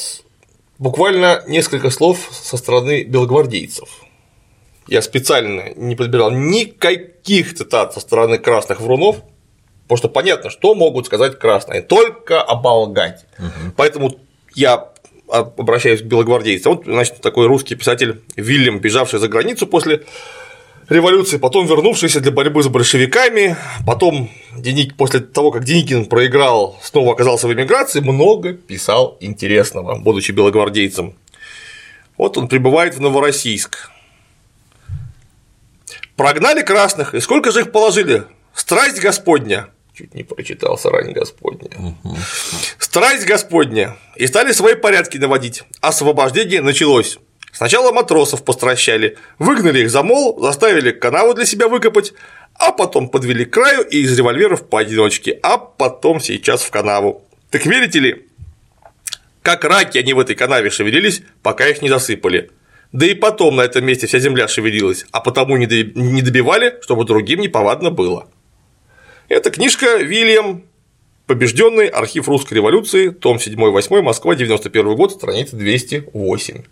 буквально несколько слов со стороны белогвардейцев. Я специально не подбирал никаких цитат со стороны красных врунов, Потому что понятно, что могут сказать красные, только оболгать. Угу. Поэтому я обращаюсь к белогвардейцам. Вот, значит, такой русский писатель Вильям, бежавший за границу после революции, потом вернувшийся для борьбы с большевиками, потом Деник, после того, как Деникин проиграл, снова оказался в эмиграции, много писал интересного, будучи белогвардейцем. Вот он прибывает в Новороссийск. Прогнали красных, и сколько же их положили? Страсть Господня чуть не прочитал срань Господня. Страсть Господня, и стали свои порядки наводить, освобождение началось. Сначала матросов постращали, выгнали их за мол, заставили канаву для себя выкопать, а потом подвели к краю и из револьверов поодиночке, а потом сейчас в канаву. Так верите ли, как раки они в этой канаве шевелились, пока их не засыпали. Да и потом на этом месте вся земля шевелилась, а потому не добивали, чтобы другим неповадно было. Это книжка Вильям Побежденный архив русской революции, том 7-8, Москва, 91 год, страница 208.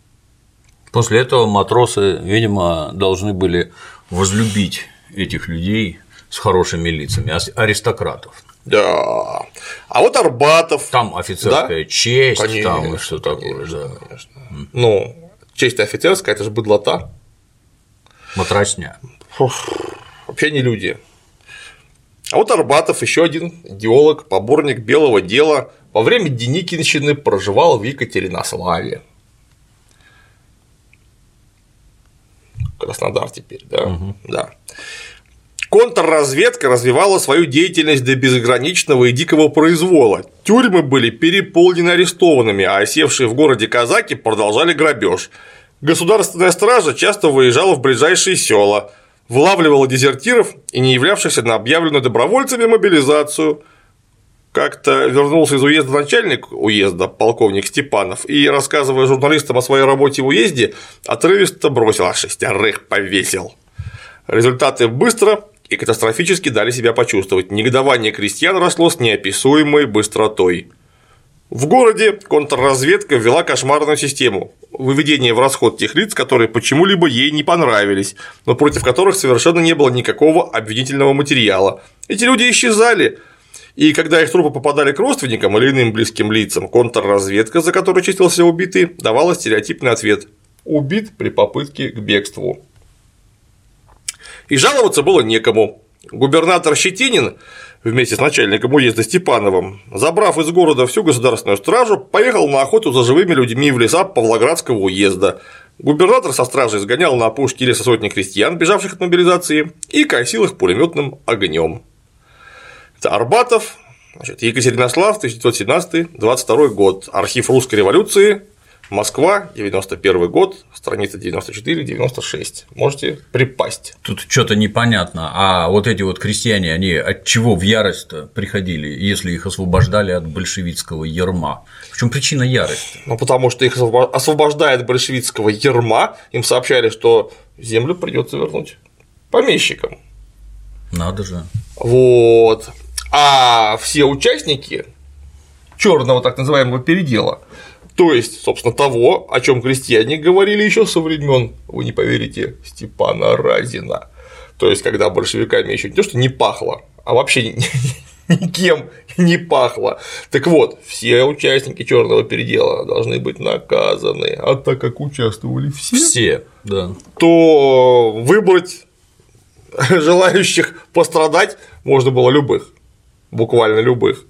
После этого матросы, видимо, должны были возлюбить этих людей с хорошими лицами, аристократов. Да. А вот Арбатов. Там офицерская да? честь, конечно, там и что такое, да. Конечно. Ну, честь офицерская, это же быдлота. Матросня. Вообще не люди. А вот Арбатов, еще один идеолог, поборник белого дела, во время Деникинщины проживал в Екатеринославе. Краснодар теперь, да? Угу. Да. Контрразведка развивала свою деятельность до безграничного и дикого произвола. Тюрьмы были переполнены арестованными, а осевшие в городе казаки продолжали грабеж. Государственная стража часто выезжала в ближайшие села – вылавливала дезертиров и не являвшихся на объявленную добровольцами мобилизацию. Как-то вернулся из уезда начальник уезда, полковник Степанов, и, рассказывая журналистам о своей работе в уезде, отрывисто бросил, а шестерых повесил. Результаты быстро и катастрофически дали себя почувствовать. Негодование крестьян росло с неописуемой быстротой. В городе контрразведка ввела кошмарную систему выведение в расход тех лиц, которые почему-либо ей не понравились, но против которых совершенно не было никакого обвинительного материала. Эти люди исчезали, и когда их трупы попадали к родственникам или иным близким лицам, контрразведка, за которой числился убитый, давала стереотипный ответ – убит при попытке к бегству. И жаловаться было некому. Губернатор Щетинин вместе с начальником уезда Степановым, забрав из города всю государственную стражу, поехал на охоту за живыми людьми в леса Павлоградского уезда. Губернатор со стражей сгонял на опушки леса сотни крестьян, бежавших от мобилизации, и косил их пулеметным огнем. Это Арбатов, значит, Екатеринослав, 1917-22 год, архив русской революции, Москва, 91 год, страница 94-96. Можете припасть. Тут что-то непонятно. А вот эти вот крестьяне, они от чего в ярость приходили, если их освобождали от большевистского ерма? В чем причина ярости? Ну, потому что их освобождает от большевистского ерма, им сообщали, что землю придется вернуть помещикам. Надо же. Вот. А все участники черного так называемого передела то есть, собственно, того, о чем крестьяне говорили еще со времен, вы не поверите, Степана Разина. То есть, когда большевиками еще не то, что не пахло, а вообще никем не пахло. Так вот, все участники черного передела должны быть наказаны. А так как участвовали все, все да. то выбрать <laughs> желающих пострадать можно было любых, буквально любых.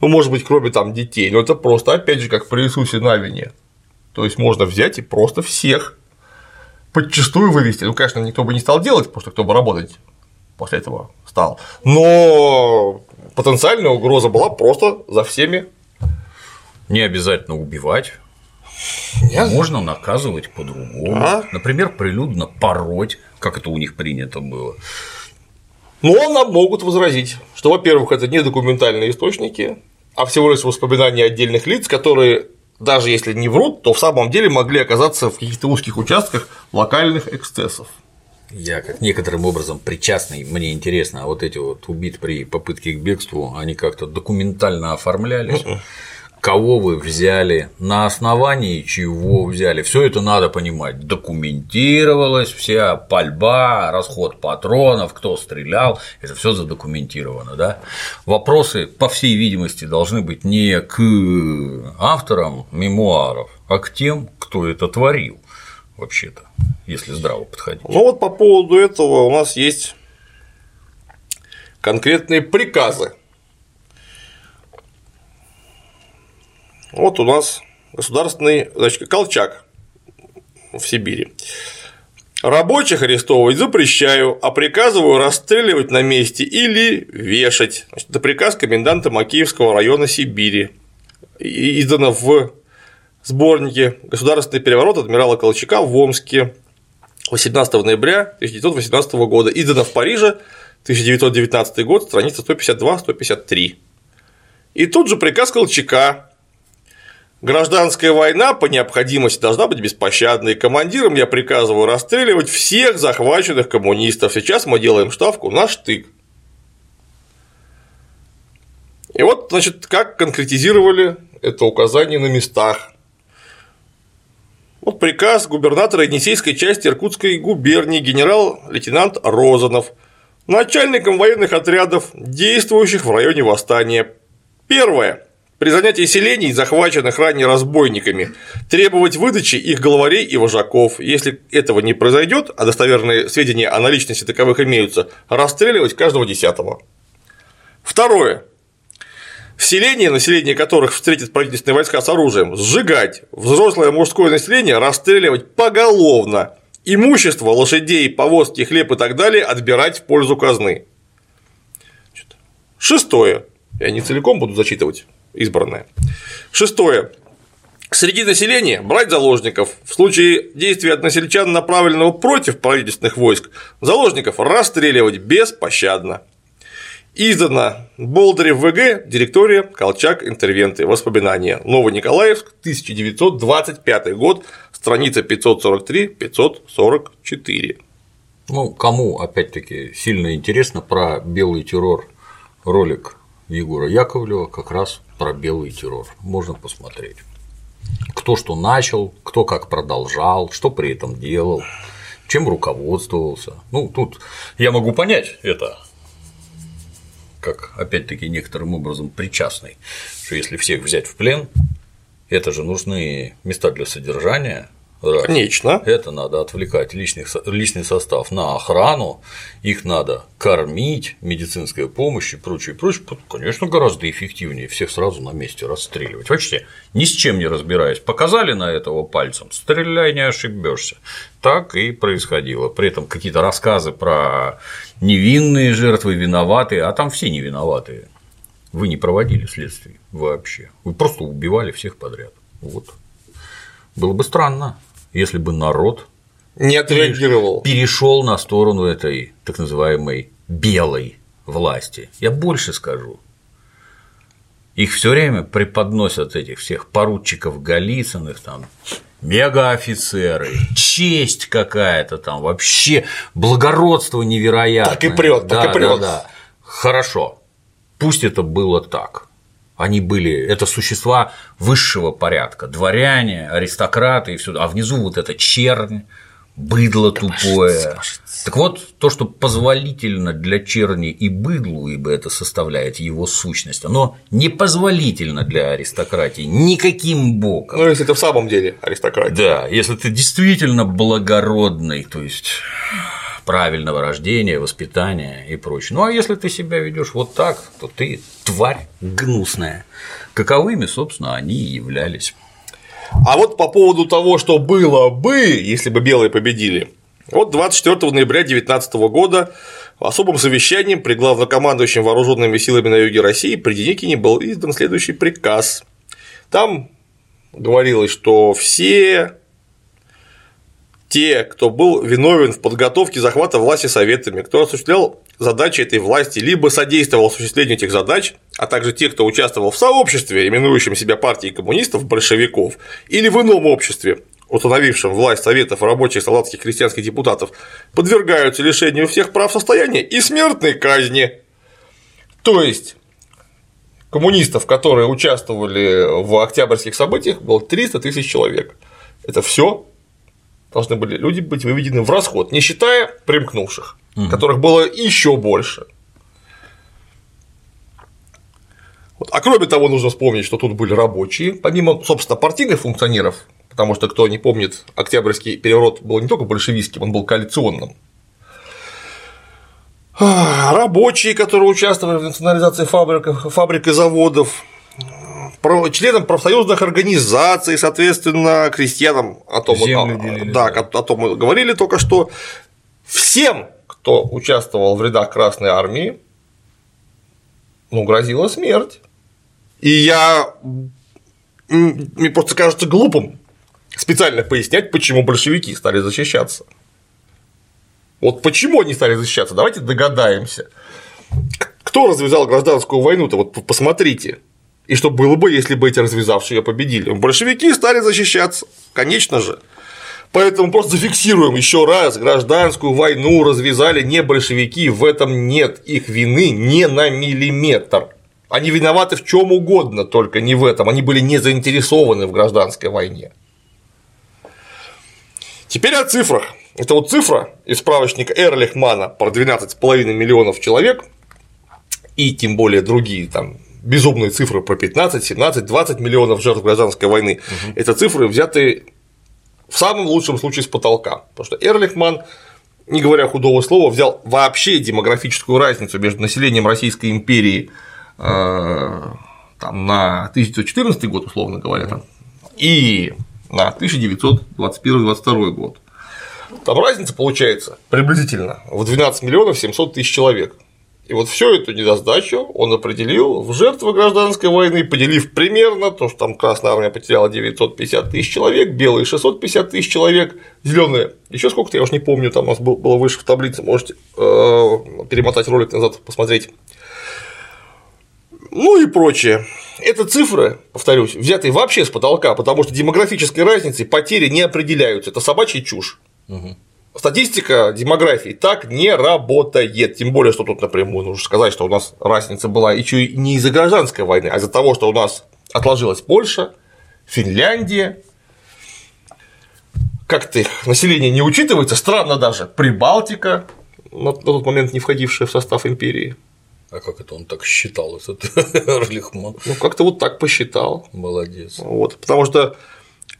Ну, может быть, кроме там детей, но это просто, опять же, как при Иисусе Навине. То есть можно взять и просто всех подчастую вывести. Ну, конечно, никто бы не стал делать, потому что кто бы работать после этого стал. Но потенциальная угроза была просто за всеми. Не обязательно убивать. Нет. Можно наказывать по-другому. А? Например, прилюдно пороть, как это у них принято было. Но нам могут возразить, что, во-первых, это не документальные источники, а всего лишь воспоминания отдельных лиц, которые даже если не врут, то в самом деле могли оказаться в каких-то узких участках локальных эксцессов. Я как некоторым образом причастный, мне интересно, а вот эти вот убит при попытке к бегству, они как-то документально оформлялись кого вы взяли, на основании чего взяли. Все это надо понимать. Документировалась вся пальба, расход патронов, кто стрелял, это все задокументировано. Да? Вопросы, по всей видимости, должны быть не к авторам мемуаров, а к тем, кто это творил вообще-то, если здраво подходить. Ну вот по поводу этого у нас есть конкретные приказы Вот у нас государственный значит, Колчак в Сибири. Рабочих арестовывать запрещаю, а приказываю расстреливать на месте или вешать. Значит, это приказ коменданта Макеевского района Сибири. Издано в сборнике «Государственный переворот адмирала Колчака в Омске» 18 ноября 1918 года, издано в Париже 1919 год, страница 152-153. И тут же приказ Колчака. Гражданская война по необходимости должна быть беспощадной. Командирам я приказываю расстреливать всех захваченных коммунистов. Сейчас мы делаем ставку на штык. И вот, значит, как конкретизировали это указание на местах. Вот приказ губернатора Енисейской части Иркутской губернии генерал-лейтенант Розанов начальником военных отрядов, действующих в районе восстания. Первое. При занятии селений, захваченных ранее разбойниками, требовать выдачи их главарей и вожаков. Если этого не произойдет, а достоверные сведения о наличности таковых имеются, расстреливать каждого десятого. Второе. В селении, население которых встретит правительственные войска с оружием, сжигать, взрослое мужское население расстреливать поголовно, имущество, лошадей, повозки, хлеб и так далее отбирать в пользу казны. Шестое. Я не целиком буду зачитывать избранное. Шестое. Среди населения брать заложников. В случае действия односельчан, направленного против правительственных войск, заложников расстреливать беспощадно. Издано Болдырев ВГ, директория Колчак Интервенты. Воспоминания. Новониколаевск, 1925 год, страница 543-544. Ну, кому, опять-таки, сильно интересно про белый террор ролик Егора Яковлева как раз про белый террор. Можно посмотреть. Кто что начал, кто как продолжал, что при этом делал, чем руководствовался. Ну, тут я могу понять это, как, опять-таки, некоторым образом причастный, что если всех взять в плен, это же нужны места для содержания. Конечно. Это надо отвлекать личных, личный состав на охрану, их надо кормить, медицинская помощь и прочее, прочее. Конечно, гораздо эффективнее всех сразу на месте расстреливать. Вообще, ни с чем не разбираясь, показали на этого пальцем, стреляй, не ошибешься. Так и происходило. При этом какие-то рассказы про невинные жертвы, виноватые, а там все не виноватые. Вы не проводили следствие вообще. Вы просто убивали всех подряд. Вот. Было бы странно если бы народ не отреагировал, перешел на сторону этой так называемой белой власти. Я больше скажу. Их все время преподносят этих всех поручиков Голицыных, там, мегаофицеры, честь какая-то там, вообще благородство невероятное. Так и прет, так да, и прет. Да, да. Хорошо, пусть это было так. Они были, это существа высшего порядка, дворяне, аристократы и все, а внизу вот это чернь, быдло тупое. Так вот, то, что позволительно для черни и быдлу, ибо это составляет его сущность, оно непозволительно для аристократии никаким боком. Ну, если это в самом деле аристократия. Да, если ты действительно благородный, то есть правильного рождения, воспитания и прочее. Ну а если ты себя ведешь вот так, то ты тварь гнусная. Каковыми, собственно, они и являлись. А вот по поводу того, что было бы, если бы белые победили. Вот 24 ноября 2019 года в особом совещании при главнокомандующем вооруженными силами на юге России при Деникине был издан следующий приказ. Там говорилось, что все те, кто был виновен в подготовке захвата власти советами, кто осуществлял задачи этой власти, либо содействовал осуществлению этих задач, а также те, кто участвовал в сообществе, именующем себя партией коммунистов, большевиков, или в ином обществе, установившем власть советов рабочих, солдатских, крестьянских депутатов, подвергаются лишению всех прав состояния и смертной казни. То есть коммунистов, которые участвовали в октябрьских событиях, было 300 тысяч человек. Это все должны были люди быть выведены в расход, не считая примкнувших, угу. которых было еще больше. Вот. А кроме того, нужно вспомнить, что тут были рабочие, помимо, собственно, партийных функционеров, потому что, кто не помнит, Октябрьский переворот был не только большевистским, он был коалиционным. Рабочие, которые участвовали в национализации фабрик, фабрик и заводов, членам профсоюзных организаций, соответственно, крестьянам, о том, делили, да, да. о том мы говорили только что, всем, кто участвовал в рядах Красной Армии, ну, грозила смерть. И я мне просто кажется глупым специально пояснять, почему большевики стали защищаться. Вот почему они стали защищаться? Давайте догадаемся. Кто развязал гражданскую войну-то? Вот посмотрите. И что было бы, если бы эти развязавшие ее победили? Большевики стали защищаться, конечно же. Поэтому просто зафиксируем еще раз, гражданскую войну развязали не большевики, в этом нет их вины не на миллиметр. Они виноваты в чем угодно, только не в этом. Они были не заинтересованы в гражданской войне. Теперь о цифрах. Это вот цифра из справочника Эрлихмана про 12,5 миллионов человек и тем более другие там безумные цифры про 15, 17, 20 миллионов жертв гражданской войны. Угу. Это цифры взяты в самом лучшем случае с потолка. Потому что Эрлихман, не говоря худого слова, взял вообще демографическую разницу между населением Российской империи э, там, на 1914 год, условно говоря, там, и на 1921-22 год. Там разница получается приблизительно в 12 миллионов 700 тысяч человек. И вот всю эту недосдачу он определил в жертвы гражданской войны, поделив примерно то, что там Красная Армия потеряла 950 тысяч человек, белые 650 тысяч человек, зеленые еще сколько-то, я уж не помню, там у нас было выше в таблице, можете э, перемотать ролик назад, посмотреть. Ну и прочее. Это цифры, повторюсь, взятые вообще с потолка, потому что демографической разницей потери не определяются. Это собачья чушь. Угу. Статистика демографии так не работает. Тем более, что тут напрямую нужно сказать, что у нас разница была еще и не из-за гражданской войны, а из-за того, что у нас отложилась Польша, Финляндия. Как-то их население не учитывается, странно даже, Прибалтика, на тот момент не входившая в состав империи. А как это он так считал, этот <laughs> Орлихман? Ну, как-то вот так посчитал. Молодец. Вот, потому что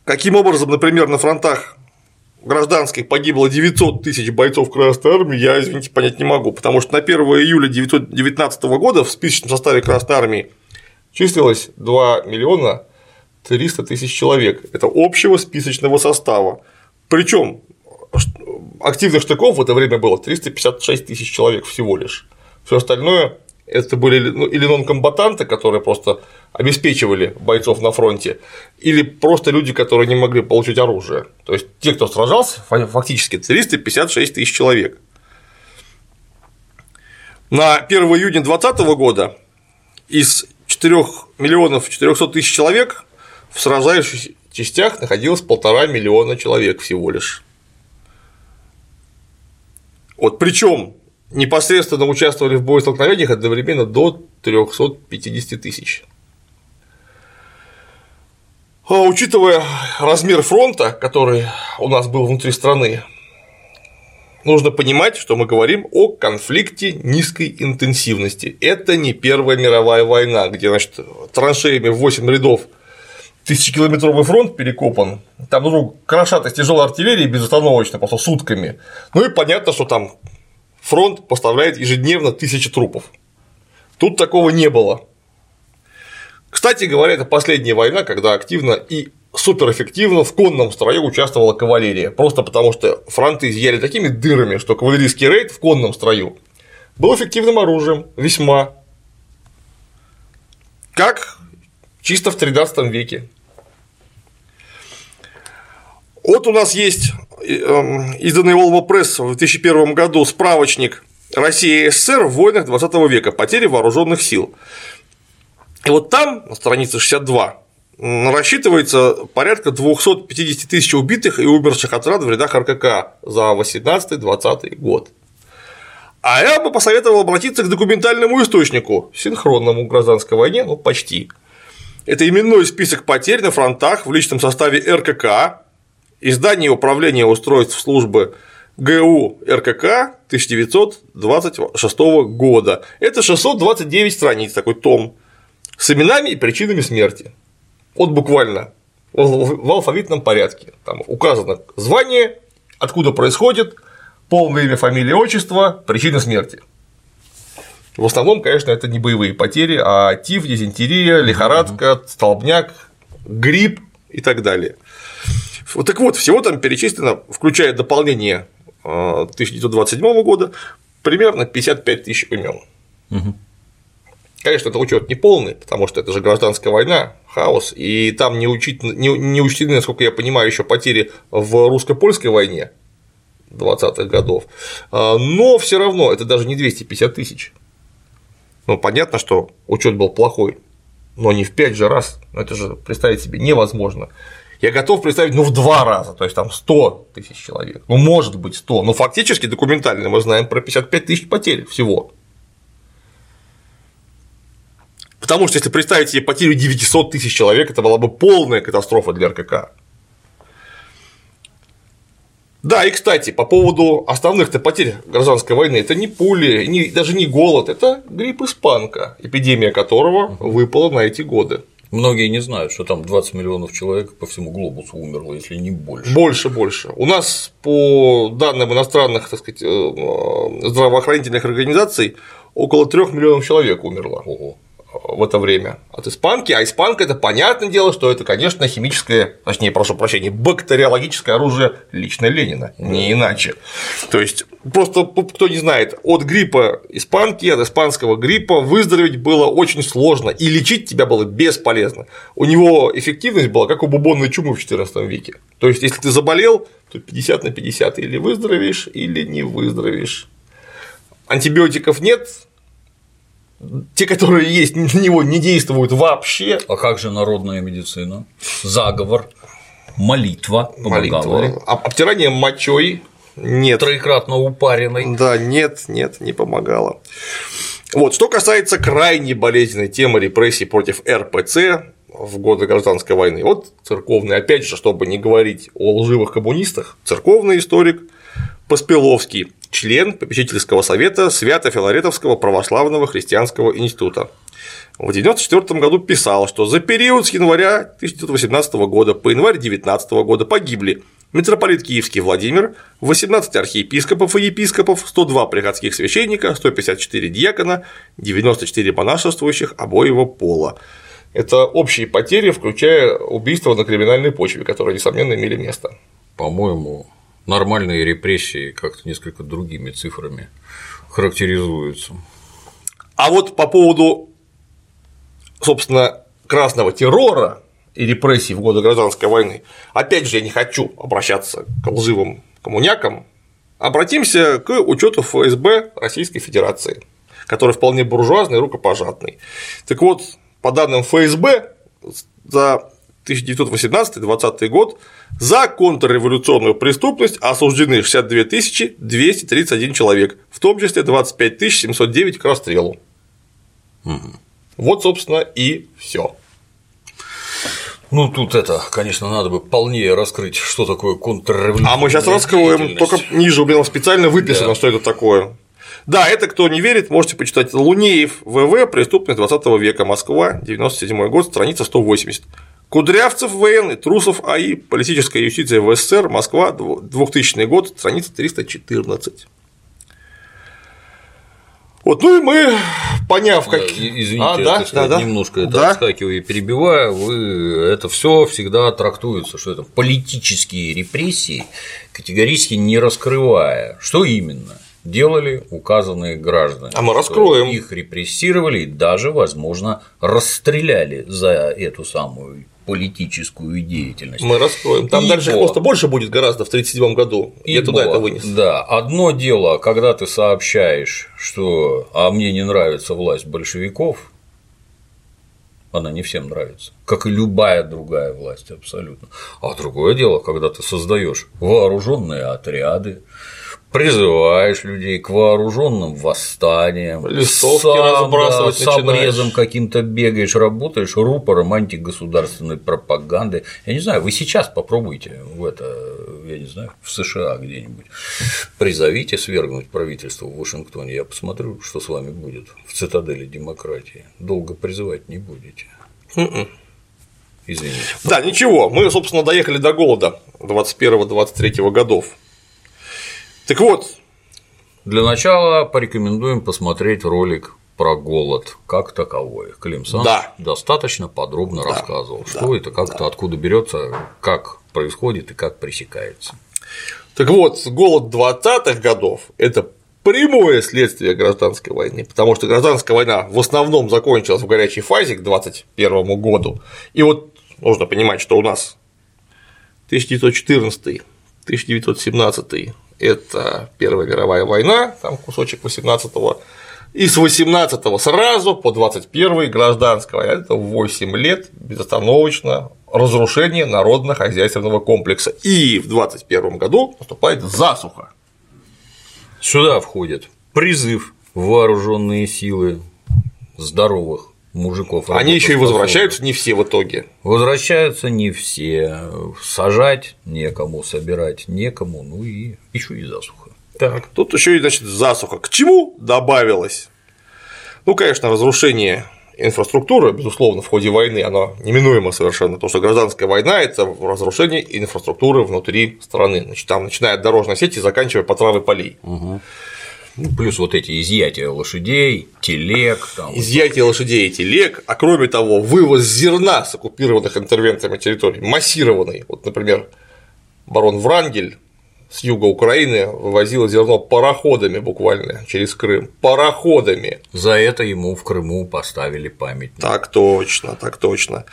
каким образом, например, на фронтах гражданских погибло 900 тысяч бойцов Красной Армии, я, извините, понять не могу, потому что на 1 июля 1919 года в списочном составе Красной Армии числилось 2 миллиона 300 тысяч человек. Это общего списочного состава. Причем активных штыков в это время было 356 тысяч человек всего лишь. Все остальное это были ну, или нон-комбатанты, которые просто обеспечивали бойцов на фронте, или просто люди, которые не могли получить оружие. То есть те, кто сражался, фактически 356 тысяч человек. На 1 июня 2020 года из 4 миллионов 400 тысяч человек в сражающихся частях находилось полтора миллиона человек всего лишь. Вот причем непосредственно участвовали в боестолкновениях одновременно до 350 тысяч. А учитывая размер фронта, который у нас был внутри страны, нужно понимать, что мы говорим о конфликте низкой интенсивности. Это не Первая мировая война, где значит, траншеями в 8 рядов тысячекилометровый фронт перекопан, там ну, крошат из тяжелой артиллерии безостановочно, просто сутками. Ну и понятно, что там фронт поставляет ежедневно тысячи трупов. Тут такого не было. Кстати говоря, это последняя война, когда активно и суперэффективно в конном строю участвовала кавалерия. Просто потому что фронты изъяли такими дырами, что кавалерийский рейд в конном строю был эффективным оружием, весьма. Как чисто в 13 веке. Вот у нас есть Эм, изданный Volvo Press в 2001 году справочник России и СССР в войнах 20 века, потери вооруженных сил. И вот там, на странице 62, рассчитывается порядка 250 тысяч убитых и умерших от ран в рядах РКК за 18-20 год. А я бы посоветовал обратиться к документальному источнику, синхронному гражданской войне, ну почти. Это именной список потерь на фронтах в личном составе РКК Издание управления устройств службы ГУ РКК 1926 года. Это 629 страниц, такой том, с именами и причинами смерти. Вот буквально в алфавитном порядке. Там указано звание, откуда происходит, полное имя, фамилия, отчество, причина смерти. В основном, конечно, это не боевые потери, а тиф, дизентерия, лихорадка, столбняк, грипп и так далее. Вот так вот, всего там перечислено, включая дополнение 1927 э, года, примерно 55 тысяч имен. Угу. Конечно, это учет не полный, потому что это же гражданская война, хаос, и там не, учить, не, не учтены, насколько я понимаю, еще потери в русско-польской войне 20-х годов, а, но все равно это даже не 250 тысяч. Ну, понятно, что учет был плохой, но не в 5 же раз, это же представить себе невозможно. Я готов представить, ну, в два раза, то есть там 100 тысяч человек, ну, может быть 100, но фактически документально мы знаем про 55 тысяч потерь всего. Потому что если представить себе потерю 900 тысяч человек, это была бы полная катастрофа для РКК. Да, и кстати, по поводу основных-то потерь гражданской войны, это не пули, не, даже не голод, это грипп испанка, эпидемия которого выпала на эти годы. Многие не знают, что там 20 миллионов человек по всему глобусу умерло, если не больше. Больше, больше. У нас по данным иностранных так сказать, э, здравоохранительных организаций около 3 миллионов человек умерло. Ого в это время от испанки, а испанка это понятное дело, что это, конечно, химическое, точнее, прошу прощения, бактериологическое оружие лично Ленина, не иначе. То есть, просто кто не знает, от гриппа испанки, от испанского гриппа выздороветь было очень сложно, и лечить тебя было бесполезно. У него эффективность была как у бубонной чумы в XIV веке. То есть, если ты заболел, то 50 на 50 или выздоровеешь, или не выздоровеешь. Антибиотиков нет, те, которые есть, на него не действуют вообще. А как же народная медицина? Заговор, молитва помогала. Молитва. Обтирание мочой нет. Троекратно упаренной. Да, нет, нет, не помогало. Вот, что касается крайне болезненной темы репрессий против РПЦ в годы гражданской войны, вот церковный, опять же, чтобы не говорить о лживых коммунистах, церковный историк Поспеловский член попечительского совета Свято-Филаретовского православного христианского института. В 1994 году писал, что за период с января 1918 года по январь 1919 года погибли митрополит Киевский Владимир, 18 архиепископов и епископов, 102 приходских священника, 154 диакона, 94 монашествующих обоего пола. Это общие потери, включая убийства на криминальной почве, которые, несомненно, имели место. По-моему, нормальные репрессии как-то несколько другими цифрами характеризуются. А вот по поводу, собственно, красного террора и репрессий в годы гражданской войны, опять же, я не хочу обращаться к лживым коммунякам, обратимся к учету ФСБ Российской Федерации, который вполне буржуазный и рукопожатный. Так вот, по данным ФСБ, за 1918-20 год за контрреволюционную преступность осуждены 62 231 человек, в том числе 25 709 к расстрелу. Угу. Вот, собственно, и все. Ну, тут это, конечно, надо бы полнее раскрыть, что такое контрреволюция. А мы сейчас раскроем, только ниже у меня специально выписано, да. что это такое. Да, это кто не верит, можете почитать. Лунеев ВВ, преступность 20 века, Москва, 97 год, страница 180. Кудрявцев военный, Трусов АИ, политическая юстиция в СССР, Москва, 2000 год, страница 314. Вот, ну и мы, поняв, как. Извините, а, да, сказать, да, немножко это да. отскакиваю и перебиваю, вы это все всегда трактуется, что это политические репрессии, категорически не раскрывая, что именно делали указанные граждане. А мы раскроем. Их репрессировали и даже, возможно, расстреляли за эту самую политическую деятельность. Мы раскроем. Там Ибо... дальше просто больше будет гораздо в 1937 году. Ибо... Я туда это вынес. Да, одно дело, когда ты сообщаешь, что а мне не нравится власть большевиков, она не всем нравится, как и любая другая власть абсолютно. А другое дело, когда ты создаешь вооруженные отряды, призываешь людей к вооруженным восстаниям, листовки сам, разбрасывать да, с обрезом каким-то бегаешь, работаешь рупором антигосударственной пропаганды. Я не знаю, вы сейчас попробуйте в это, я не знаю, в США где-нибудь призовите свергнуть правительство в Вашингтоне. Я посмотрю, что с вами будет в цитадели демократии. Долго призывать не будете. М-м. Извините. Да, ничего, мы, собственно, доехали до голода 21-23 годов. Так вот. Для начала порекомендуем посмотреть ролик про голод как таковой. Клим Саныч да. достаточно подробно да. рассказывал, да. что это, как-то, да. откуда берется, как происходит и как пресекается. Так вот, голод 20-х годов – это прямое следствие гражданской войны, потому что гражданская война в основном закончилась в горячей фазе к 2021 году. И вот нужно понимать, что у нас 1914 1917 это Первая мировая война, там кусочек 18-го, и с 18 сразу по 21 гражданская война, это 8 лет безостановочно разрушение народно-хозяйственного комплекса. И в 21 году наступает засуха. Сюда входит призыв вооруженные силы здоровых мужиков. Они еще и возвращаются не все в итоге. Возвращаются не все. Сажать некому, собирать некому, ну и еще и засуха. Так, тут еще и, значит, засуха. К чему добавилось? Ну, конечно, разрушение инфраструктуры, безусловно, в ходе войны, оно неминуемо совершенно, потому что гражданская война – это разрушение инфраструктуры внутри страны, значит, там, начиная от дорожной сети, заканчивая потравой полей. Угу. Ну, плюс вот эти изъятия лошадей, телег. Там, изъятие вот лошадей и телег, а кроме того, вывоз зерна с оккупированных интервенциями территорий, массированный. Вот, например, барон Врангель с юга Украины вывозил зерно пароходами буквально через Крым. Пароходами. За это ему в Крыму поставили памятник. Так точно, так точно.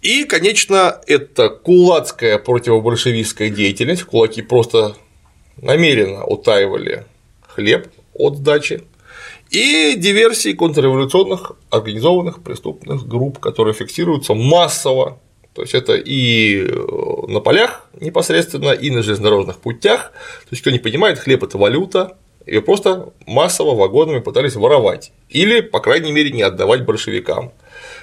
И, конечно, это кулацкая противобольшевистская деятельность. Кулаки просто намеренно утаивали хлеб от сдачи, и диверсии контрреволюционных организованных преступных групп, которые фиксируются массово. То есть это и э, на полях непосредственно, и на железнодорожных путях. То есть, кто не понимает, хлеб это валюта, ее просто массово вагонами пытались воровать. Или, по крайней мере, не отдавать большевикам.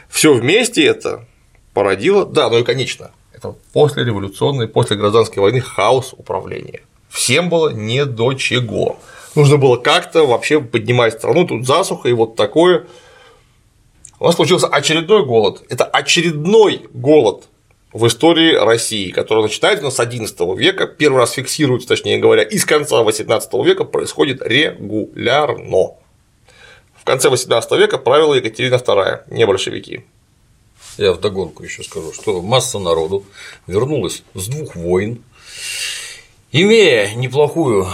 Все вместе это породило, да, ну и конечно, это после революционной, после гражданской войны хаос управления всем было не до чего. Нужно было как-то вообще поднимать страну, тут засуха и вот такое. У нас случился очередной голод. Это очередной голод в истории России, который начинается у с XI века, первый раз фиксируется, точнее говоря, и с конца XVIII века происходит регулярно. В конце XVIII века правила Екатерина II, не большевики. Я вдогонку еще скажу, что масса народу вернулась с двух войн, Имея неплохую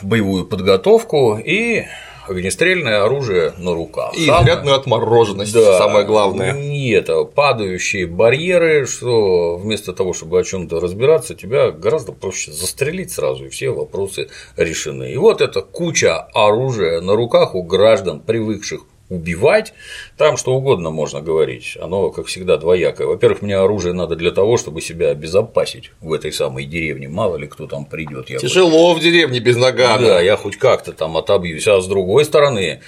боевую подготовку и огнестрельное оружие на руках. И самое... изрядную отмороженность, да, самое главное. Не это, падающие барьеры, что вместо того, чтобы о чем то разбираться, тебя гораздо проще застрелить сразу, и все вопросы решены. И вот эта куча оружия на руках у граждан, привыкших убивать, там что угодно можно говорить, оно, как всегда, двоякое. Во-первых, мне оружие надо для того, чтобы себя обезопасить в этой самой деревне, мало ли кто там придет. Тяжело в деревне без нагана. Да, я хоть как-то там отобьюсь, а с другой стороны,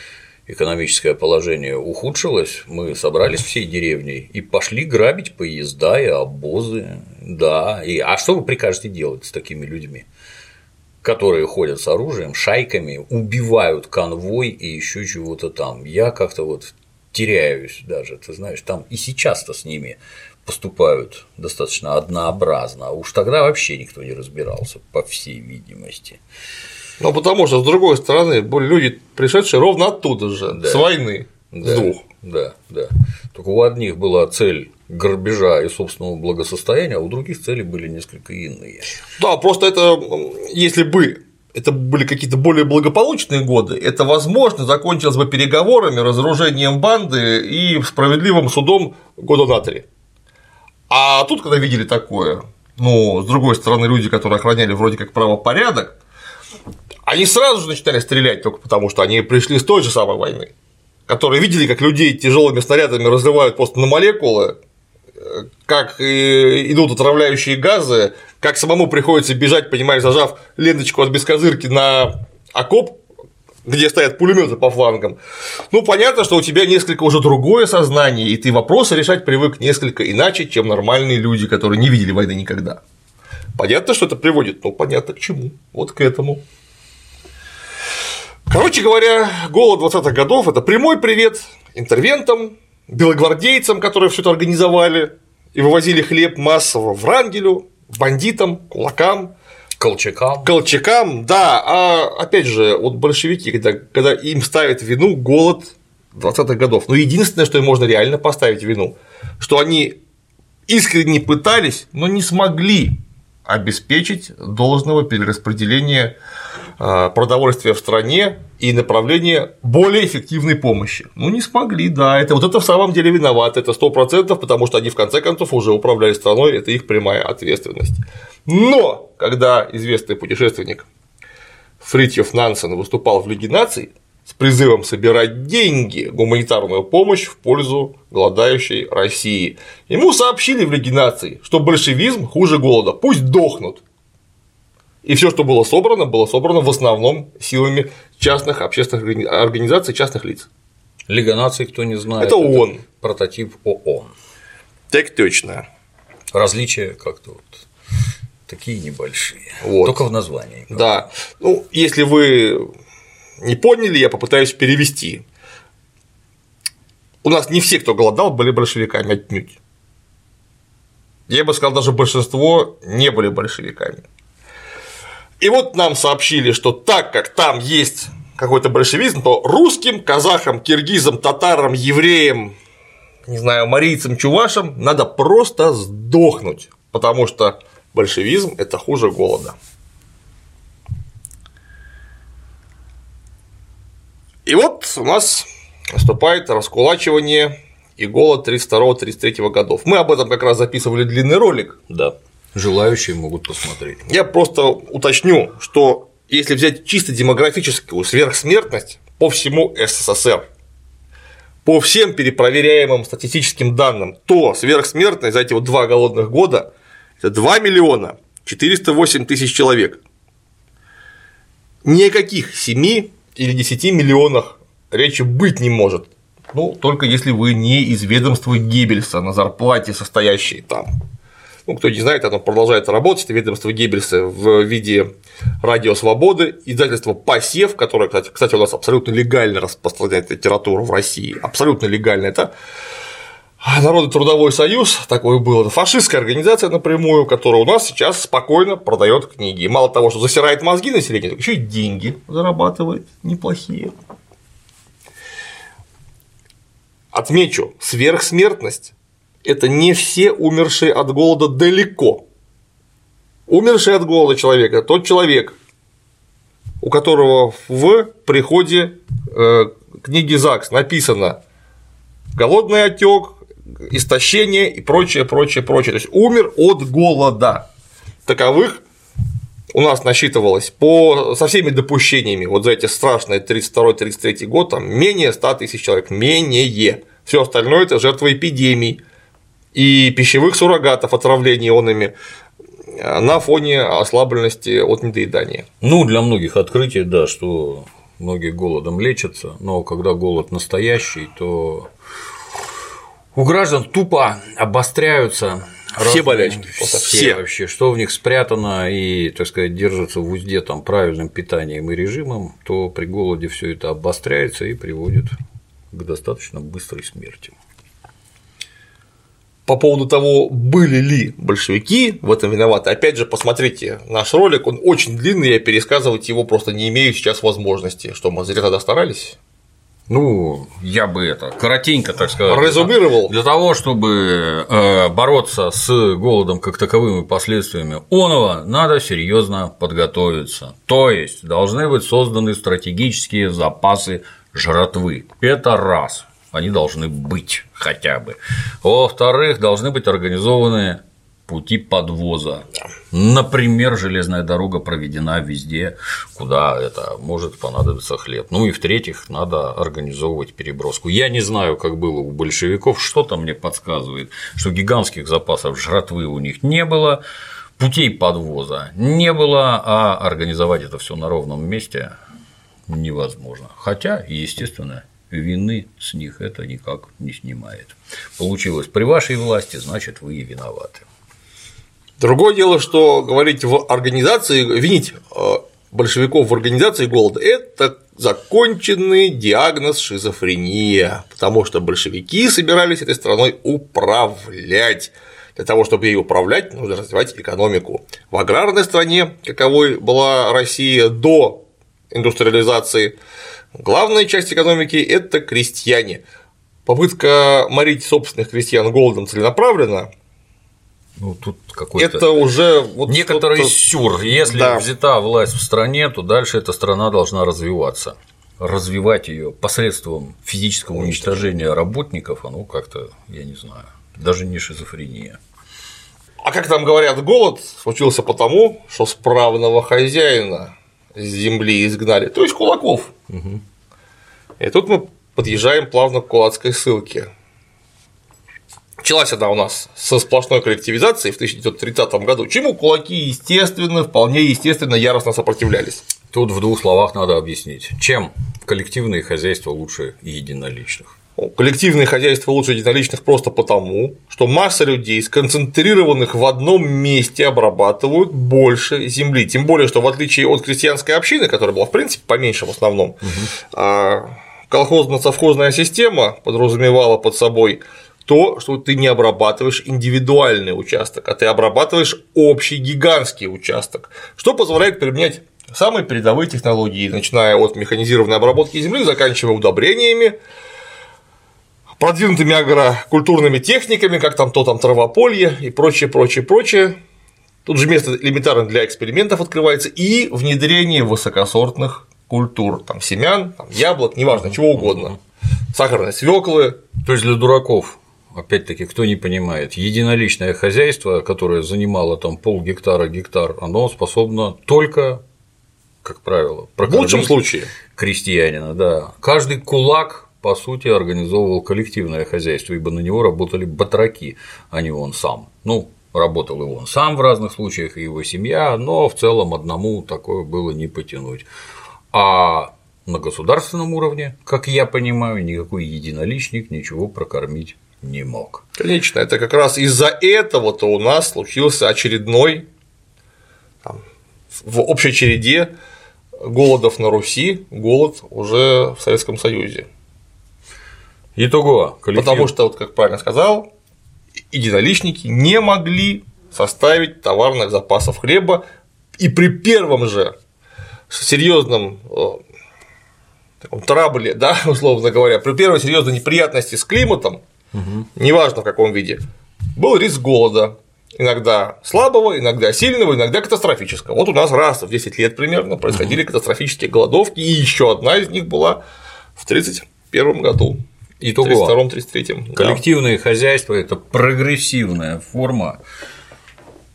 экономическое положение ухудшилось, мы собрались всей деревней и пошли грабить поезда и обозы, да, и а что вы прикажете делать с такими людьми? Которые ходят с оружием, шайками, убивают конвой и еще чего-то там. Я как-то вот теряюсь даже, ты знаешь, там и сейчас-то с ними поступают достаточно однообразно, а уж тогда вообще никто не разбирался, по всей видимости. Ну, потому что, с другой стороны, люди, пришедшие ровно оттуда же, да. с войны, да. с двух. Да, да. Только у одних была цель грабежа и собственного благосостояния, а у других цели были несколько иные. Да, просто это, если бы это были какие-то более благополучные годы, это, возможно, закончилось бы переговорами, разоружением банды и справедливым судом года на три. А тут, когда видели такое, ну, с другой стороны, люди, которые охраняли вроде как правопорядок, они сразу же начинали стрелять только потому, что они пришли с той же самой войны, которые видели, как людей тяжелыми снарядами разрывают просто на молекулы, как идут отравляющие газы, как самому приходится бежать, понимаешь, зажав ленточку от бескозырки на окоп, где стоят пулеметы по флангам. Ну, понятно, что у тебя несколько уже другое сознание, и ты вопросы решать привык несколько иначе, чем нормальные люди, которые не видели войны никогда. Понятно, что это приводит, ну, понятно к чему, вот к этому. Короче говоря, голод 20-х годов – это прямой привет интервентам, белогвардейцам, которые все это организовали и вывозили хлеб массово в Рангелю, бандитам, кулакам, Колчакам. Колчакам, да. А опять же, вот большевики, когда, когда им ставят вину голод 20-х годов, но единственное, что им можно реально поставить вину, что они искренне пытались, но не смогли обеспечить должного перераспределения продовольствия в стране и направление более эффективной помощи. Ну, не смогли, да, это вот это в самом деле виноват, это сто процентов, потому что они в конце концов уже управляли страной, это их прямая ответственность. Но, когда известный путешественник Фритьев Нансен выступал в Лиге наций с призывом собирать деньги, гуманитарную помощь в пользу голодающей России. Ему сообщили в Лиге наций, что большевизм хуже голода, пусть дохнут. И все, что было собрано, было собрано в основном силами частных общественных организаций, частных лиц. Лига наций, кто не знает. Это ООН. Это прототип ООН. Так точно. Различия как-то вот такие небольшие. Вот. Только в названии. Да. Ну, если вы не поняли, я попытаюсь перевести. У нас не все, кто голодал, были большевиками отнюдь. Я бы сказал, даже большинство не были большевиками. И вот нам сообщили, что так как там есть какой-то большевизм, то русским, казахам, киргизам, татарам, евреям, не знаю, марийцам, чувашам надо просто сдохнуть, потому что большевизм – это хуже голода. И вот у нас наступает раскулачивание и голод 32-33 годов. Мы об этом как раз записывали длинный ролик. Да. Желающие могут посмотреть. Я просто уточню, что если взять чисто демографическую сверхсмертность по всему СССР, по всем перепроверяемым статистическим данным, то сверхсмертность за эти вот два голодных года – это 2 миллиона 408 тысяч человек. Никаких 7 или 10 миллионах речи быть не может. Ну, только если вы не из ведомства Геббельса на зарплате, состоящей там ну, кто не знает, оно продолжает работать, это ведомство Геббельса в виде Радио Свободы, издательство «Посев», которое, кстати, кстати, у нас абсолютно легально распространяет литературу в России, абсолютно легально, это Народный трудовой союз, такое было, это фашистская организация напрямую, которая у нас сейчас спокойно продает книги. И мало того, что засирает мозги населения, еще и деньги зарабатывает неплохие. Отмечу, сверхсмертность это не все умершие от голода далеко. Умерший от голода человек – это тот человек, у которого в приходе э, книги ЗАГС написано голодный отек, истощение и прочее, прочее, прочее. То есть умер от голода. Таковых у нас насчитывалось по, со всеми допущениями вот за эти страшные 32-33 год там менее 100 тысяч человек, менее. Все остальное это жертвы эпидемий, и пищевых суррогатов отравления ионами на фоне ослабленности от недоедания. Ну, для многих открытие, да, что многие голодом лечатся, но когда голод настоящий, то у граждан тупо обостряются все болячки, все, все вообще, что в них спрятано и, так сказать, держатся в узде там правильным питанием и режимом, то при голоде все это обостряется и приводит к достаточно быстрой смерти по поводу того, были ли большевики в этом виноваты, опять же, посмотрите наш ролик, он очень длинный, я пересказывать его просто не имею сейчас возможности. Что, мы зря тогда старались? Ну, я бы это коротенько, так сказать. Резюмировал. Для того, чтобы э, бороться с голодом как таковыми последствиями оного, надо серьезно подготовиться. То есть должны быть созданы стратегические запасы жратвы. Это раз они должны быть хотя бы. Во-вторых, должны быть организованы пути подвоза. Например, железная дорога проведена везде, куда это может понадобиться хлеб. Ну и в-третьих, надо организовывать переброску. Я не знаю, как было у большевиков, что-то мне подсказывает, что гигантских запасов жратвы у них не было, путей подвоза не было, а организовать это все на ровном месте невозможно. Хотя, естественно, вины с них это никак не снимает. Получилось при вашей власти, значит, вы и виноваты. Другое дело, что говорить в организации, винить э, большевиков в организации голода – это законченный диагноз шизофрения, потому что большевики собирались этой страной управлять. Для того, чтобы ей управлять, нужно развивать экономику. В аграрной стране, каковой была Россия до индустриализации, Главная часть экономики – это крестьяне. Попытка морить собственных крестьян голодом целенаправленно Ну, тут какой-то… Это уже… Вот Некоторый сюр. Если да. взята власть в стране, то дальше эта страна должна развиваться. Развивать ее посредством физического уничтожения работников, оно как-то, я не знаю, даже не шизофрения. А как там говорят, голод случился потому, что справного хозяина с земли изгнали, то есть кулаков. Угу. И тут мы подъезжаем плавно к кулацкой ссылке. Началась она у нас со сплошной коллективизации в 1930 году, чему кулаки, естественно, вполне естественно яростно сопротивлялись. Тут в двух словах надо объяснить, чем коллективные хозяйства лучше единоличных. Коллективные хозяйства лучше единоличных просто потому, что масса людей, сконцентрированных в одном месте, обрабатывают больше земли. Тем более, что в отличие от крестьянской общины, которая была в принципе поменьше в основном, угу. колхозно-совхозная система подразумевала под собой то, что ты не обрабатываешь индивидуальный участок, а ты обрабатываешь общий гигантский участок, что позволяет применять самые передовые технологии, начиная от механизированной обработки земли, заканчивая удобрениями, продвинутыми агрокультурными техниками, как там то там травополье и прочее, прочее, прочее. Тут же место элементарно для экспериментов открывается и внедрение высокосортных культур, там семян, там, яблок, неважно, чего угодно, сахарной свеклы. То есть для дураков опять-таки, кто не понимает, единоличное хозяйство, которое занимало там пол гектара, гектар, оно способно только, как правило, в лучшем случае крестьянина, да. Каждый кулак по сути, организовывал коллективное хозяйство, ибо на него работали батраки, а не он сам. Ну, работал и он сам в разных случаях, и его семья, но в целом одному такое было не потянуть. А на государственном уровне, как я понимаю, никакой единоличник ничего прокормить не мог. Конечно, это как раз из-за этого-то у нас случился очередной там, в общей череде голодов на Руси, голод уже в Советском Союзе. Итого, коллектив... Потому что, вот как правильно сказал, единоличники не могли составить товарных запасов хлеба, и при первом же серьезном э, трабле, да, <laughs> условно говоря, при первой серьезной неприятности с климатом, угу. неважно в каком виде, был риск голода, иногда слабого, иногда сильного, иногда катастрофического. Вот у нас раз в 10 лет примерно происходили угу. катастрофические голодовки, и еще одна из них была в 1931 году. Итого. 32-33. Коллективное да. хозяйство – это прогрессивная форма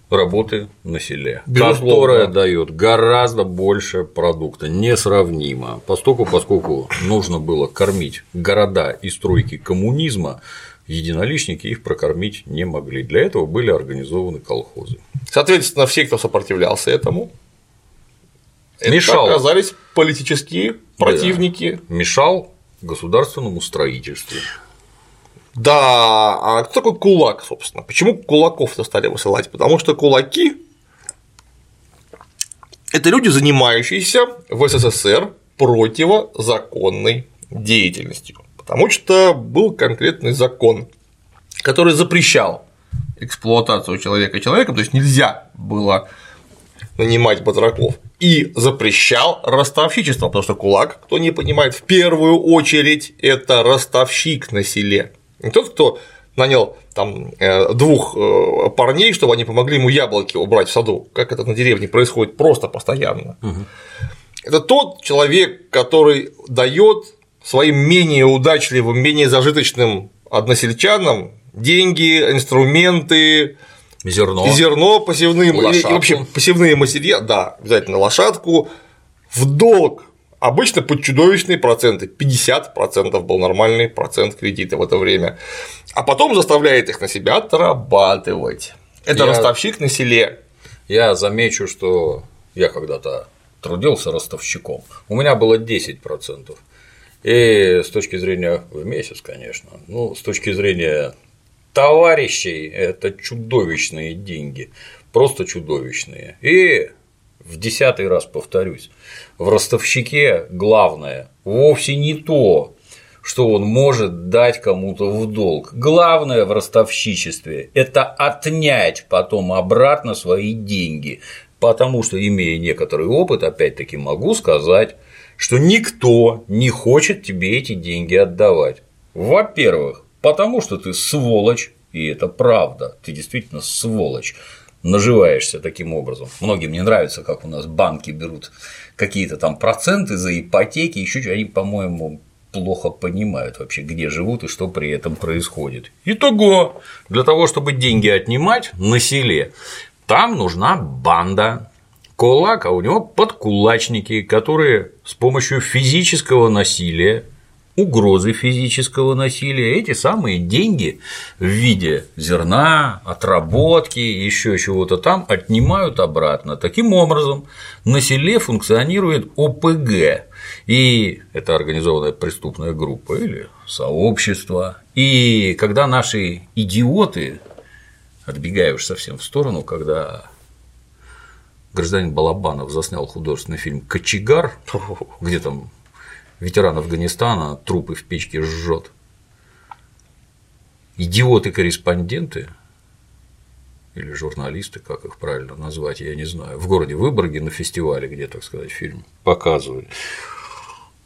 работы на селе, Безусловно. которая дает гораздо больше продукта, несравнимо. Поскольку, поскольку нужно было кормить города и стройки коммунизма, единоличники их прокормить не могли. Для этого были организованы колхозы. Соответственно, все, кто сопротивлялся этому, Мешал. это оказались политические противники. Да. Мешал государственному строительству. Да, а кто такой кулак, собственно? Почему кулаков-то стали высылать? Потому что кулаки – это люди, занимающиеся в СССР противозаконной деятельностью. Потому что был конкретный закон, который запрещал эксплуатацию человека человеком, то есть нельзя было нанимать батраков и запрещал ростовщичество, потому что кулак, кто не понимает, в первую очередь это ростовщик на селе. Не тот, кто нанял там э, двух э, парней, чтобы они помогли ему яблоки убрать в саду, как это на деревне происходит просто постоянно. Угу. Это тот человек, который дает своим менее удачливым, менее зажиточным односельчанам деньги, инструменты, Зерно. Зерно посевным, и, и вообще посевные материалы, да, обязательно лошадку, в долг Обычно под чудовищные проценты, 50% был нормальный процент кредита в это время, а потом заставляет их на себя отрабатывать. Это я, ростовщик на селе. Я замечу, что я когда-то трудился ростовщиком, у меня было 10%. И с точки зрения в месяц, конечно, ну, с точки зрения товарищей это чудовищные деньги, просто чудовищные. И в десятый раз повторюсь, в ростовщике главное вовсе не то, что он может дать кому-то в долг. Главное в ростовщичестве – это отнять потом обратно свои деньги, потому что, имея некоторый опыт, опять-таки могу сказать, что никто не хочет тебе эти деньги отдавать. Во-первых, потому что ты сволочь, И это правда. Ты действительно сволочь наживаешься таким образом. Многим не нравится, как у нас банки берут какие-то там проценты за ипотеки, еще что они, по-моему, плохо понимают вообще, где живут и что при этом происходит. Итого, для того, чтобы деньги отнимать на селе, там нужна банда, кулак, а у него подкулачники, которые с помощью физического насилия угрозы физического насилия, эти самые деньги в виде зерна, отработки, еще чего-то там отнимают обратно. Таким образом, на селе функционирует ОПГ, и это организованная преступная группа или сообщество. И когда наши идиоты, отбегая уж совсем в сторону, когда гражданин Балабанов заснял художественный фильм «Кочегар», <laughs> где там ветеран Афганистана трупы в печке жжет. Идиоты-корреспонденты или журналисты, как их правильно назвать, я не знаю, в городе Выборге на фестивале, где, так сказать, фильм показывали.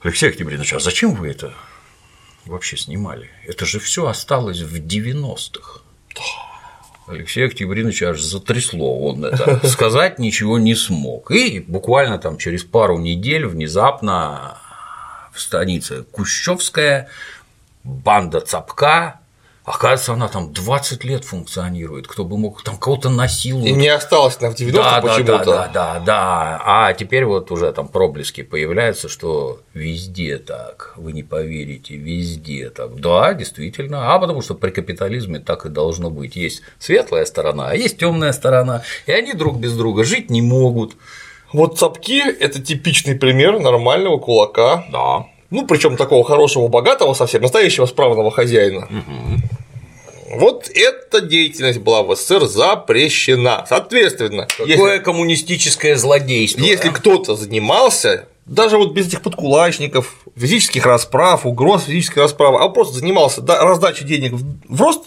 Алексей Октябринович, а зачем вы это вообще снимали? Это же все осталось в 90-х. Алексей Октябринович аж затрясло, он это <laughs> сказать ничего не смог. И буквально там через пару недель внезапно станица Кущевская, банда Цапка, Оказывается, она там 20 лет функционирует, кто бы мог там кого-то насиловать. И не осталось на в 90 да, почему-то. Да, да, да, да. А теперь вот уже там проблески появляются, что везде так, вы не поверите, везде так. Да, действительно. А потому что при капитализме так и должно быть. Есть светлая сторона, а есть темная сторона, и они друг без друга жить не могут. Вот цапки – это типичный пример нормального кулака. Да. Ну, причем такого хорошего, богатого совсем, настоящего справного хозяина. Угу. Вот эта деятельность была в СССР запрещена. Соответственно, Какое если, коммунистическое злодейство. если да? кто-то занимался, даже вот без этих подкулачников, физических расправ, угроз физической расправы, а просто занимался раздачей денег в рост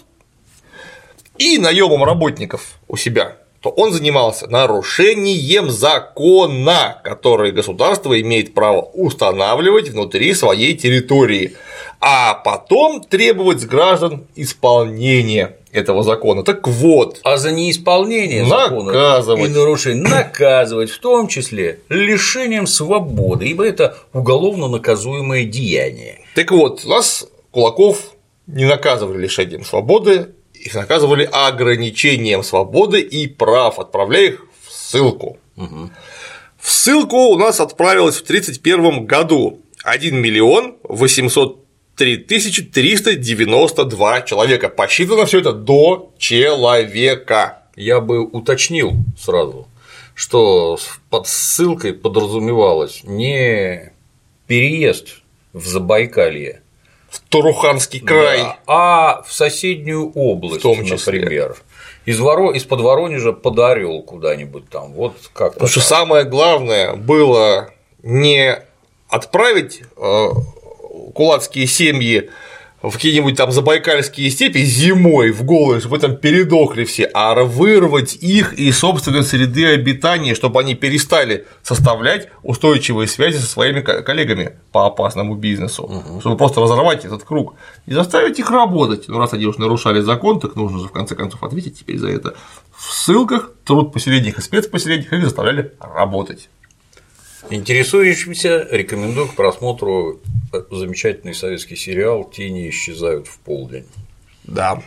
и наемом работников у себя, то он занимался нарушением закона, который государство имеет право устанавливать внутри своей территории, а потом требовать с граждан исполнения этого закона. Так вот. А за неисполнение наказывать. закона и нарушение наказывать, в том числе лишением свободы, ибо это уголовно наказуемое деяние. Так вот, нас кулаков не наказывали лишением свободы, их наказывали ограничением свободы и прав, отправляя их в ссылку. Угу. В ссылку у нас отправилось в 1931 году 1 миллион 803 тысячи 392 человека. Посчитано все это до человека. Я бы уточнил сразу, что под ссылкой подразумевалось не переезд в Забайкалье, Туруханский край, да, а в соседнюю область, в том числе. например. Из, Воро... из под Воронежа под Орел куда-нибудь там. Вот как Потому что самое главное было не отправить э, кулацкие семьи в какие-нибудь там забайкальские степи зимой в голые, чтобы там передохли все, а вырвать их из собственной среды обитания, чтобы они перестали составлять устойчивые связи со своими коллегами по опасному бизнесу, угу. чтобы просто разорвать этот круг и заставить их работать. Ну, раз они уж нарушали закон, так нужно же в конце концов ответить теперь за это. В ссылках труд поселениях и спецпоселениях их заставляли работать. Интересующимся рекомендую к просмотру замечательный советский сериал «Тени исчезают в полдень». Да.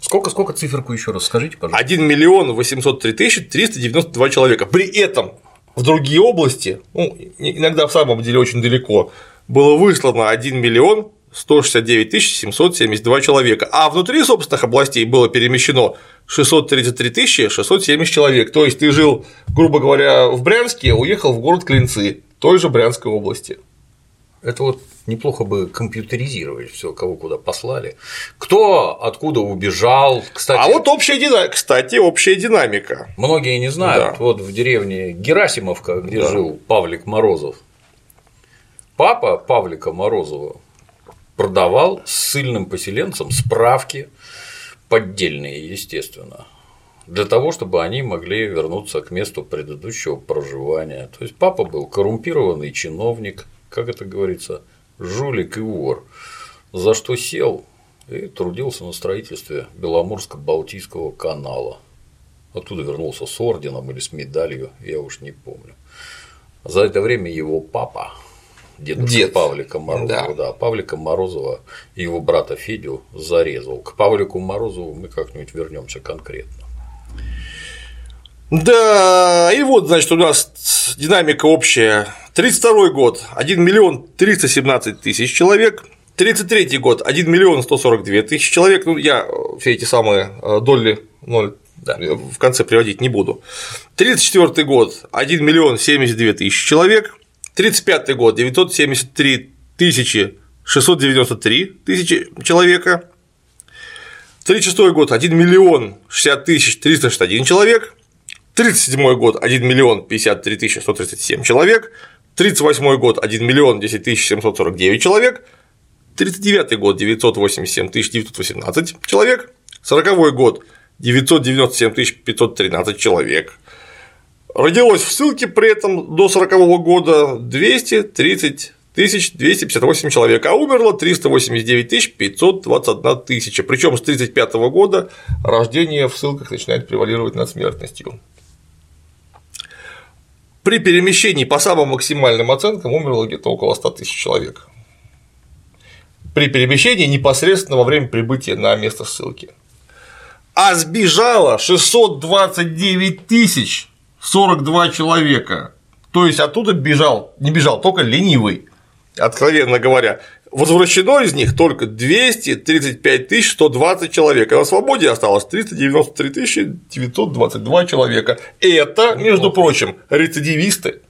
Сколько, сколько циферку еще раз скажите, пожалуйста? 1 миллион 803 тысячи 392 человека. При этом в другие области, ну, иногда в самом деле очень далеко, было выслано 1 миллион 169 772 человека, а внутри собственных областей было перемещено 633 670 человек. То есть ты жил, грубо говоря, в Брянске, уехал в город Клинцы, той же Брянской области. Это вот неплохо бы компьютеризировать все, кого куда послали. Кто откуда убежал, кстати. А вот общая динамика, кстати, общая динамика. Многие не знают. Да. Вот в деревне Герасимовка, где да. жил Павлик Морозов. Папа Павлика Морозова продавал ссыльным поселенцам справки поддельные, естественно, для того, чтобы они могли вернуться к месту предыдущего проживания. То есть папа был коррумпированный чиновник, как это говорится, жулик и вор. За что сел, и трудился на строительстве Беломорско-Балтийского канала. Оттуда вернулся с орденом или с медалью, я уж не помню. За это время его папа, дедушка Дед. Павлика Морозова, да. Павлика Морозова и его брата Федю зарезал. К Павлику Морозову мы как-нибудь вернемся конкретно. Да, и вот, значит, у нас динамика общая. 32 год – 1 миллион 317 тысяч человек. 33 год – 1 миллион 142 тысячи человек. Ну, я все эти самые э, доли ноль Да. в конце приводить не буду. 34 год – 1 миллион 72 тысячи человек. 35 год – 973 тысячи 693 тысячи человека. 36 год – 1 миллион 60 тысяч 361 человек. 37 год – 1 миллион 53 тысячи 137 человек. 38 год – 1 миллион 10 тысяч 749 человек. 39 год – 987 тысяч 918 человек. 40 год – 997 тысяч 513 человек. Родилось в ссылке при этом до 40 года 230 тысяч 258 человек, а умерло 389 тысяч 521 тысяча. Причем с 35 года рождение в ссылках начинает превалировать над смертностью. При перемещении по самым максимальным оценкам умерло где-то около 100 тысяч человек. При перемещении непосредственно во время прибытия на место ссылки. А сбежало 629 тысяч 42 человека. То есть оттуда бежал, не бежал, только ленивый, откровенно говоря. Возвращено из них только 235 120 человек, а на свободе осталось 393 922 человека. Это, между прочим, рецидивисты,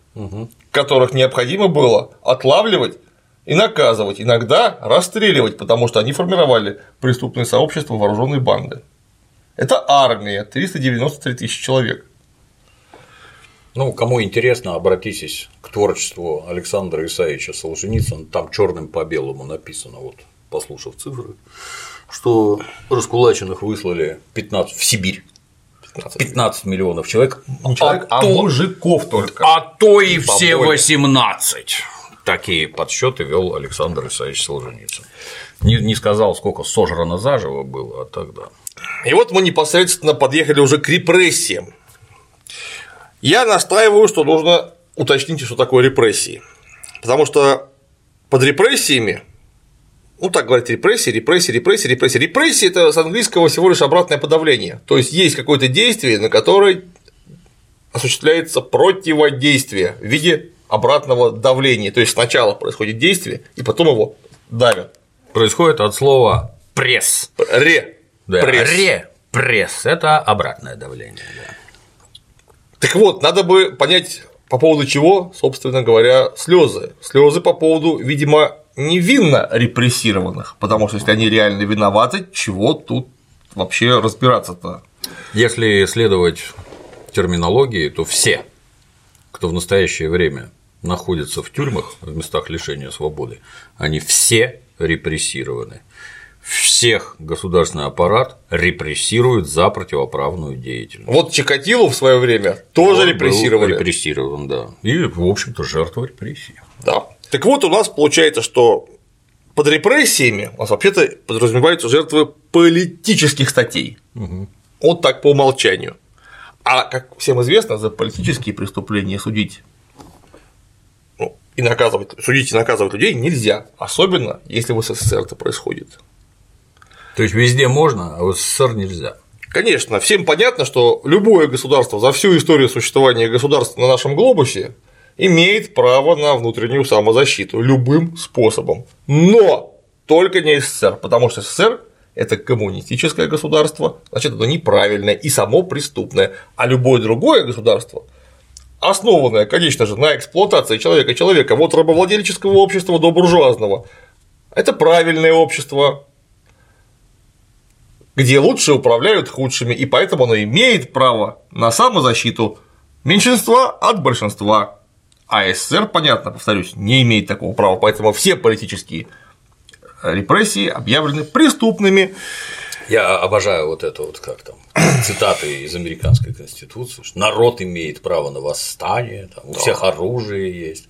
которых необходимо было отлавливать и наказывать, иногда расстреливать, потому что они формировали преступное сообщество вооруженной банды. Это армия, 393 тысячи человек. Ну, кому интересно, обратитесь к творчеству Александра Исаевича Солженицына, там черным по белому написано, вот послушав цифры, что раскулаченных выслали 15 в Сибирь. 15. 15 миллионов человек, человек, а, то, мужиков только. а то и все поболее. 18. Такие подсчеты вел Александр Исаевич Солженицын. Не, не сказал, сколько сожрано заживо было, а тогда. И вот мы непосредственно подъехали уже к репрессиям. Я настаиваю, что нужно уточнить, что такое репрессии. Потому что под репрессиями, ну так говорят, репрессии, репрессии, репрессии, репрессии. Репрессии – это с английского всего лишь обратное подавление. То есть есть какое-то действие, на которое осуществляется противодействие в виде обратного давления. То есть сначала происходит действие, и потом его давят. Происходит от слова пресс. Ре. Да, пресс. Ре пресс это обратное давление. да. Так вот, надо бы понять, по поводу чего, собственно говоря, слезы. Слезы по поводу, видимо, невинно репрессированных, потому что если они реально виноваты, чего тут вообще разбираться-то? Если следовать терминологии, то все, кто в настоящее время находится в тюрьмах, в местах лишения свободы, они все репрессированы. Всех государственный аппарат репрессирует за противоправную деятельность. Вот Чикатило в свое время тоже Он был репрессировали. Репрессирован, да. И, в общем-то, жертва репрессий. Да. Так вот, у нас получается, что под репрессиями у нас вообще-то подразумеваются жертвы политических статей. Вот так по умолчанию. А как всем известно, за политические преступления судить ну, и наказывать, судить и наказывать людей нельзя, особенно если в СССР это происходит. То есть везде можно, а в СССР нельзя. Конечно, всем понятно, что любое государство за всю историю существования государства на нашем глобусе имеет право на внутреннюю самозащиту любым способом. Но только не СССР, потому что СССР это коммунистическое государство, значит, оно неправильное и само преступное, а любое другое государство, основанное, конечно же, на эксплуатации человека человека, вот рабовладельческого общества до буржуазного, это правильное общество, где лучше управляют худшими, и поэтому оно имеет право на самозащиту меньшинства от большинства. А СССР, понятно, повторюсь, не имеет такого права, поэтому все политические репрессии объявлены преступными. Я обожаю вот это вот как там <coughs> цитаты из американской конституции, что народ имеет право на восстание, там, у всех оружие есть.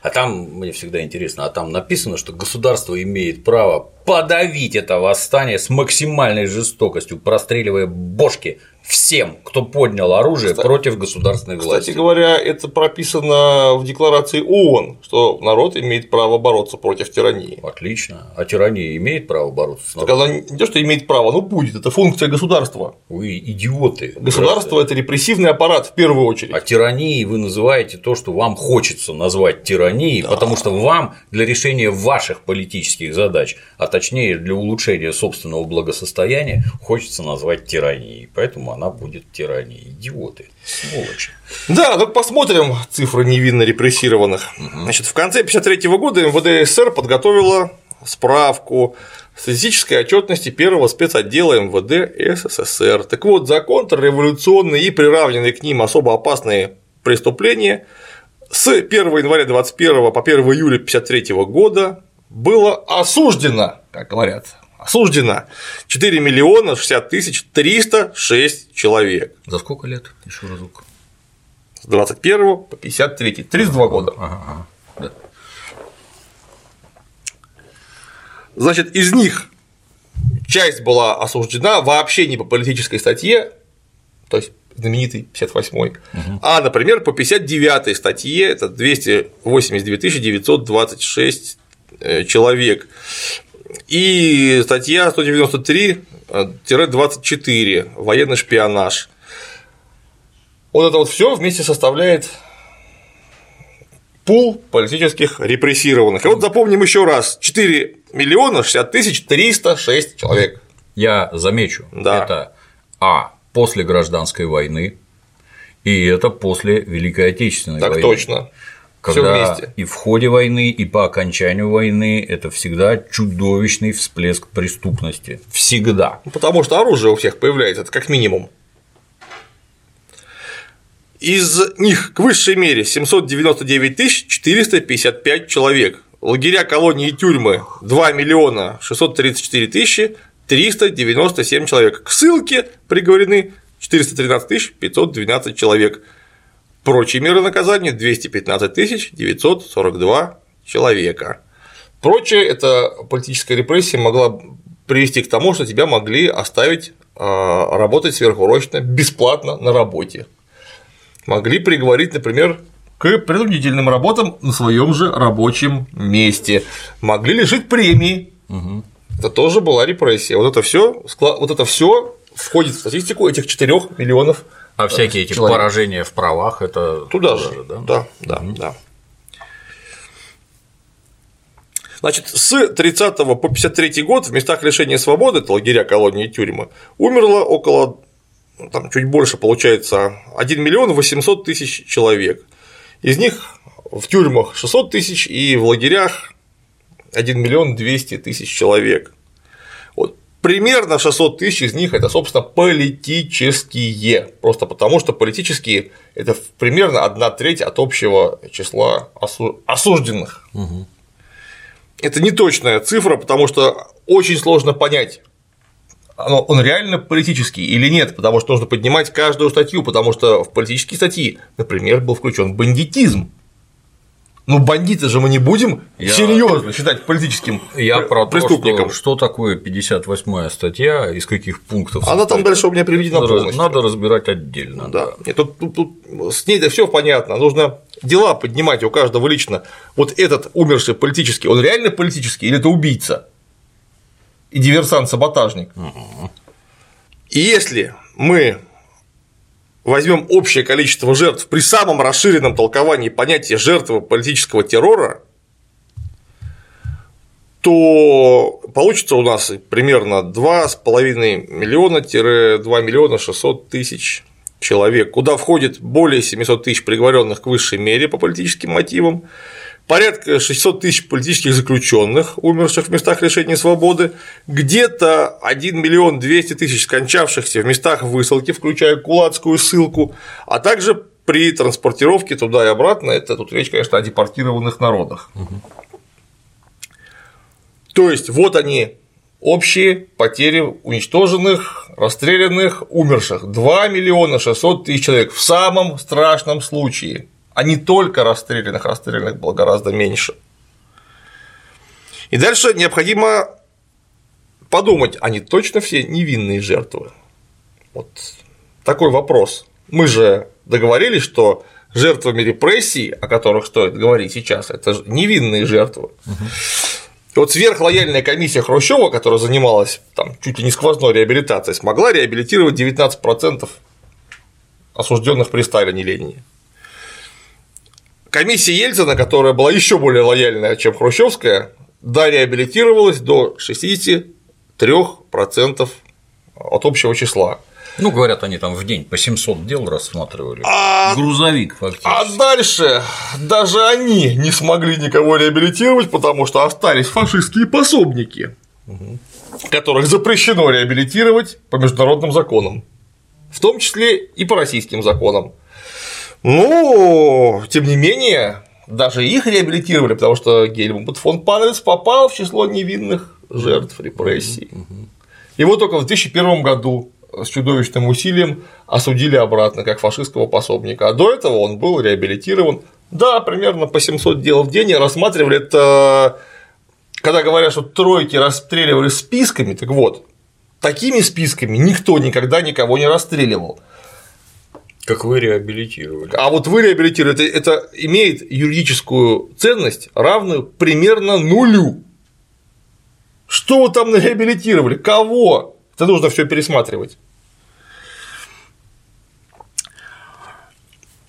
А там мне всегда интересно, а там написано, что государство имеет право подавить это восстание с максимальной жестокостью, простреливая бошки всем, кто поднял оружие кстати, против государственной власти. Кстати говоря, это прописано в декларации ООН, что народ имеет право бороться против тирании. Отлично. А тирания имеет право бороться? Так она не то, что имеет право, но будет. Это функция государства. Вы идиоты. Государство – это репрессивный аппарат в первую очередь. А тиранией вы называете то, что вам хочется назвать тиранией, да. потому что вам для решения ваших политических задач, точнее для улучшения собственного благосостояния, хочется назвать тиранией. Поэтому она будет тиранией. Идиоты, сволочи. Да, ну посмотрим цифры невинно репрессированных. Угу. Значит, в конце 1953 года МВД СССР подготовила справку статистической отчетности первого спецотдела МВД СССР. Так вот, за контрреволюционные и приравненные к ним особо опасные преступления с 1 января 21 по 1 июля 1953 года было осуждено, как говорят, осуждено 4 миллиона 60 тысяч 306 человек. За сколько лет? Еще разок. С 21 по 53, 32 года. Ага, ага. Да. Значит, из них часть была осуждена вообще не по политической статье, то есть знаменитый 58-й, угу. а, например, по 59-й статье, это 289 926 э, человек. И статья 193-24 военный шпионаж. Вот это вот все вместе составляет пул политических репрессированных. И вот запомним еще раз 4 миллиона 60 тысяч 306 человек. Я замечу, да. это А после гражданской войны, и это после Великой Отечественной так войны. Так точно когда вместе. и в ходе войны, и по окончанию войны это всегда чудовищный всплеск преступности. Всегда. Ну, потому что оружие у всех появляется, это как минимум. Из них к высшей мере 799 455 человек. Лагеря, колонии и тюрьмы 2 миллиона 634 тысячи 397 человек. К ссылке приговорены 413 512 человек. Прочие меры наказания 215 942 человека. Прочее – это политическая репрессия могла привести к тому, что тебя могли оставить а, работать сверхурочно бесплатно на работе. Могли приговорить, например, к принудительным работам на своем же рабочем месте. Могли лишить премии. Угу. Это тоже была репрессия. Вот это все, вот это все входит в статистику этих 4 миллионов а всякие эти человек. поражения в правах это туда же, да, да, да, угу. да. Значит, с 30 по 53 год в местах лишения свободы, это лагеря, колонии и тюрьмы, умерло около, ну, там чуть больше получается, 1 миллион 800 тысяч человек. Из них в тюрьмах 600 тысяч и в лагерях 1 миллион 200 тысяч человек. Примерно 600 тысяч из них это, собственно, политические, просто потому что политические – это примерно одна треть от общего числа осужденных. Угу. Это не точная цифра, потому что очень сложно понять, он реально политический или нет, потому что нужно поднимать каждую статью, потому что в политические статьи, например, был включен бандитизм, ну, бандиты же мы не будем я... серьезно считать политическим я про преступником. То, что, что такое 58-я статья, из каких пунктов? Она там дальше у меня приведена надо, полностью. Надо разбирать отдельно. Да. да. Нет, тут, тут, тут с ней-то все понятно. Нужно дела поднимать у каждого лично. Вот этот умерший политический, он реально политический или это убийца? И диверсант-саботажник. Угу. И если мы возьмем общее количество жертв при самом расширенном толковании понятия жертвы политического террора, то получится у нас примерно 2,5 миллиона-2 миллиона 600 тысяч человек, куда входит более 700 тысяч приговоренных к высшей мере по политическим мотивам, порядка 600 тысяч политических заключенных, умерших в местах лишения свободы, где-то 1 миллион 200 тысяч скончавшихся в местах высылки, включая кулацкую ссылку, а также при транспортировке туда и обратно, это тут речь, конечно, о депортированных народах. Угу. То есть вот они общие потери уничтоженных, расстрелянных, умерших 2 миллиона 600 тысяч человек в самом страшном случае а не только расстрелянных, расстрелянных было гораздо меньше. И дальше необходимо подумать, они точно все невинные жертвы? Вот такой вопрос. Мы же договорились, что жертвами репрессий, о которых стоит говорить сейчас, это невинные жертвы. Угу. вот сверхлояльная комиссия Хрущева, которая занималась там, чуть ли не сквозной реабилитацией, смогла реабилитировать 19% осужденных при Сталине Ленине. Комиссия Ельцина, которая была еще более лояльная, чем Хрущевская, да, реабилитировалась до 63% от общего числа. Ну, говорят, они там в день по 700 дел рассматривали. А... Грузовик фактически. А дальше даже они не смогли никого реабилитировать, потому что остались фашистские пособники, угу. которых запрещено реабилитировать по международным законам, в том числе и по российским законам. Ну, тем не менее, даже их реабилитировали, потому что Гельмут фон Панельс попал в число невинных жертв репрессий. Его только в 2001 году с чудовищным усилием осудили обратно как фашистского пособника, а до этого он был реабилитирован. Да, примерно по 700 дел в день и рассматривали это, когда говорят, что тройки расстреливали списками, так вот, такими списками никто никогда никого не расстреливал. Как вы реабилитировали. А вот вы реабилитировали, это, это имеет юридическую ценность, равную примерно нулю. Что вы там реабилитировали? Кого? Это нужно все пересматривать.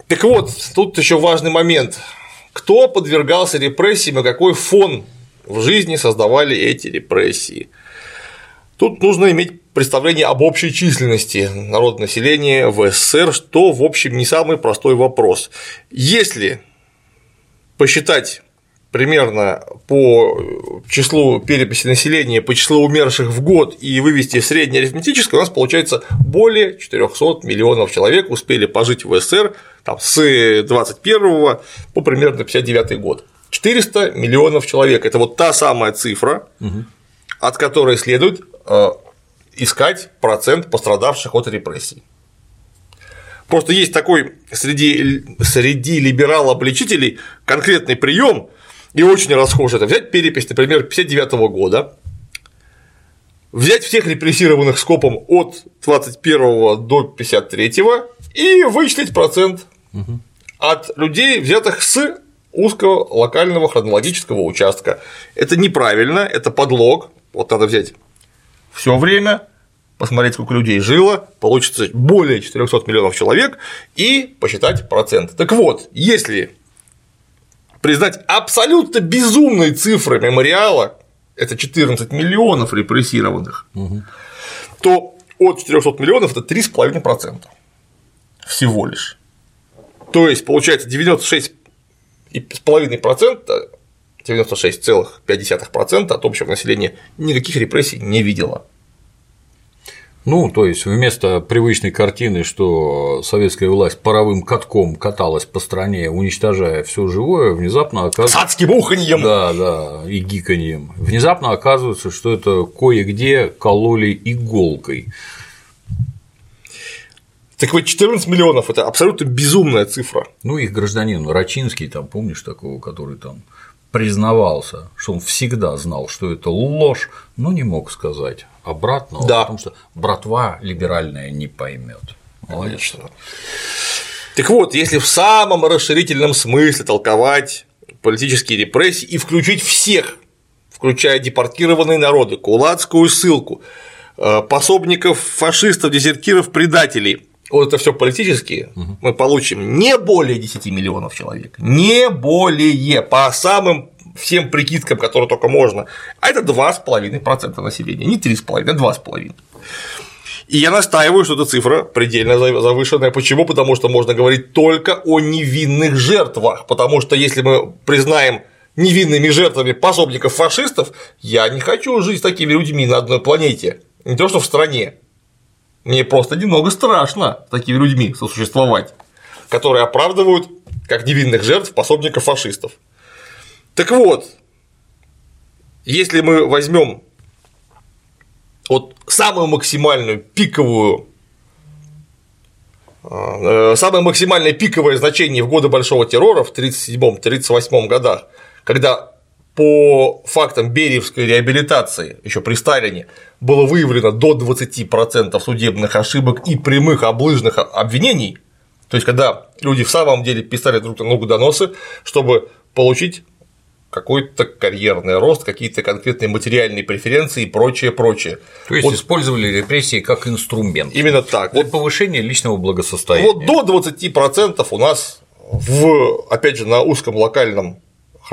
Так вот, тут еще важный момент. Кто подвергался репрессиям и какой фон в жизни создавали эти репрессии? Тут нужно иметь представление об общей численности народного населения в СССР, что, в общем, не самый простой вопрос. Если посчитать примерно по числу переписи населения, по числу умерших в год и вывести среднеарифметическое, у нас получается более 400 миллионов человек успели пожить в СССР там, с 21 по примерно 59 год. 400 миллионов человек – это вот та самая цифра, угу. от которой следует э, искать процент пострадавших от репрессий. Просто есть такой среди, среди либерал-обличителей конкретный прием, и очень расхоже это взять перепись, например, 59 года, взять всех репрессированных скопом от 21 до 53 и вычислить процент угу. от людей, взятых с узкого локального хронологического участка. Это неправильно, это подлог. Вот надо взять все время, посмотреть, сколько людей жило, получится более 400 миллионов человек и посчитать процент. Так вот, если признать абсолютно безумные цифры мемориала, это 14 миллионов репрессированных, угу. то от 400 миллионов это 3,5% всего лишь. То есть получается 96,5%, 96,5% от общего населения никаких репрессий не видело. Ну, то есть вместо привычной картины, что советская власть паровым катком каталась по стране, уничтожая все живое, внезапно оказывается. С адским уханьем! Да, да, и гиканьем. Внезапно оказывается, что это кое-где кололи иголкой. Так вот, 14 миллионов это абсолютно безумная цифра. Ну, их гражданин Рачинский, там, помнишь такого, который там признавался, что он всегда знал, что это ложь, но не мог сказать обратного, да. потому что братва либеральная не поймет. Молодец. Так вот, если в самом расширительном смысле толковать политические репрессии и включить всех, включая депортированные народы, кулацкую ссылку, э, пособников фашистов, дезертиров, предателей, вот это все политические, угу. мы получим не более 10 миллионов человек, не более по самым всем прикидкам, которые только можно, а это 2,5% населения, не 3,5, а 2,5%. И я настаиваю, что эта цифра предельно завышенная. Почему? Потому что можно говорить только о невинных жертвах. Потому что если мы признаем невинными жертвами пособников фашистов, я не хочу жить с такими людьми на одной планете. Не то, что в стране. Мне просто немного страшно с такими людьми сосуществовать, которые оправдывают как невинных жертв пособников фашистов. Так вот, если мы возьмем вот самую максимальную пиковую э, самое максимальное пиковое значение в годы Большого террора в 1937-1938 годах, когда по фактам Бериевской реабилитации еще при Сталине было выявлено до 20% судебных ошибок и прямых облыжных обвинений, то есть когда люди в самом деле писали друг на другу доносы, чтобы получить какой-то карьерный рост, какие-то конкретные материальные преференции и прочее, прочее. То есть вот, использовали репрессии как инструмент. Именно так. Вот, повышения личного благосостояния. Вот до 20% у нас в, опять же, на узком локальном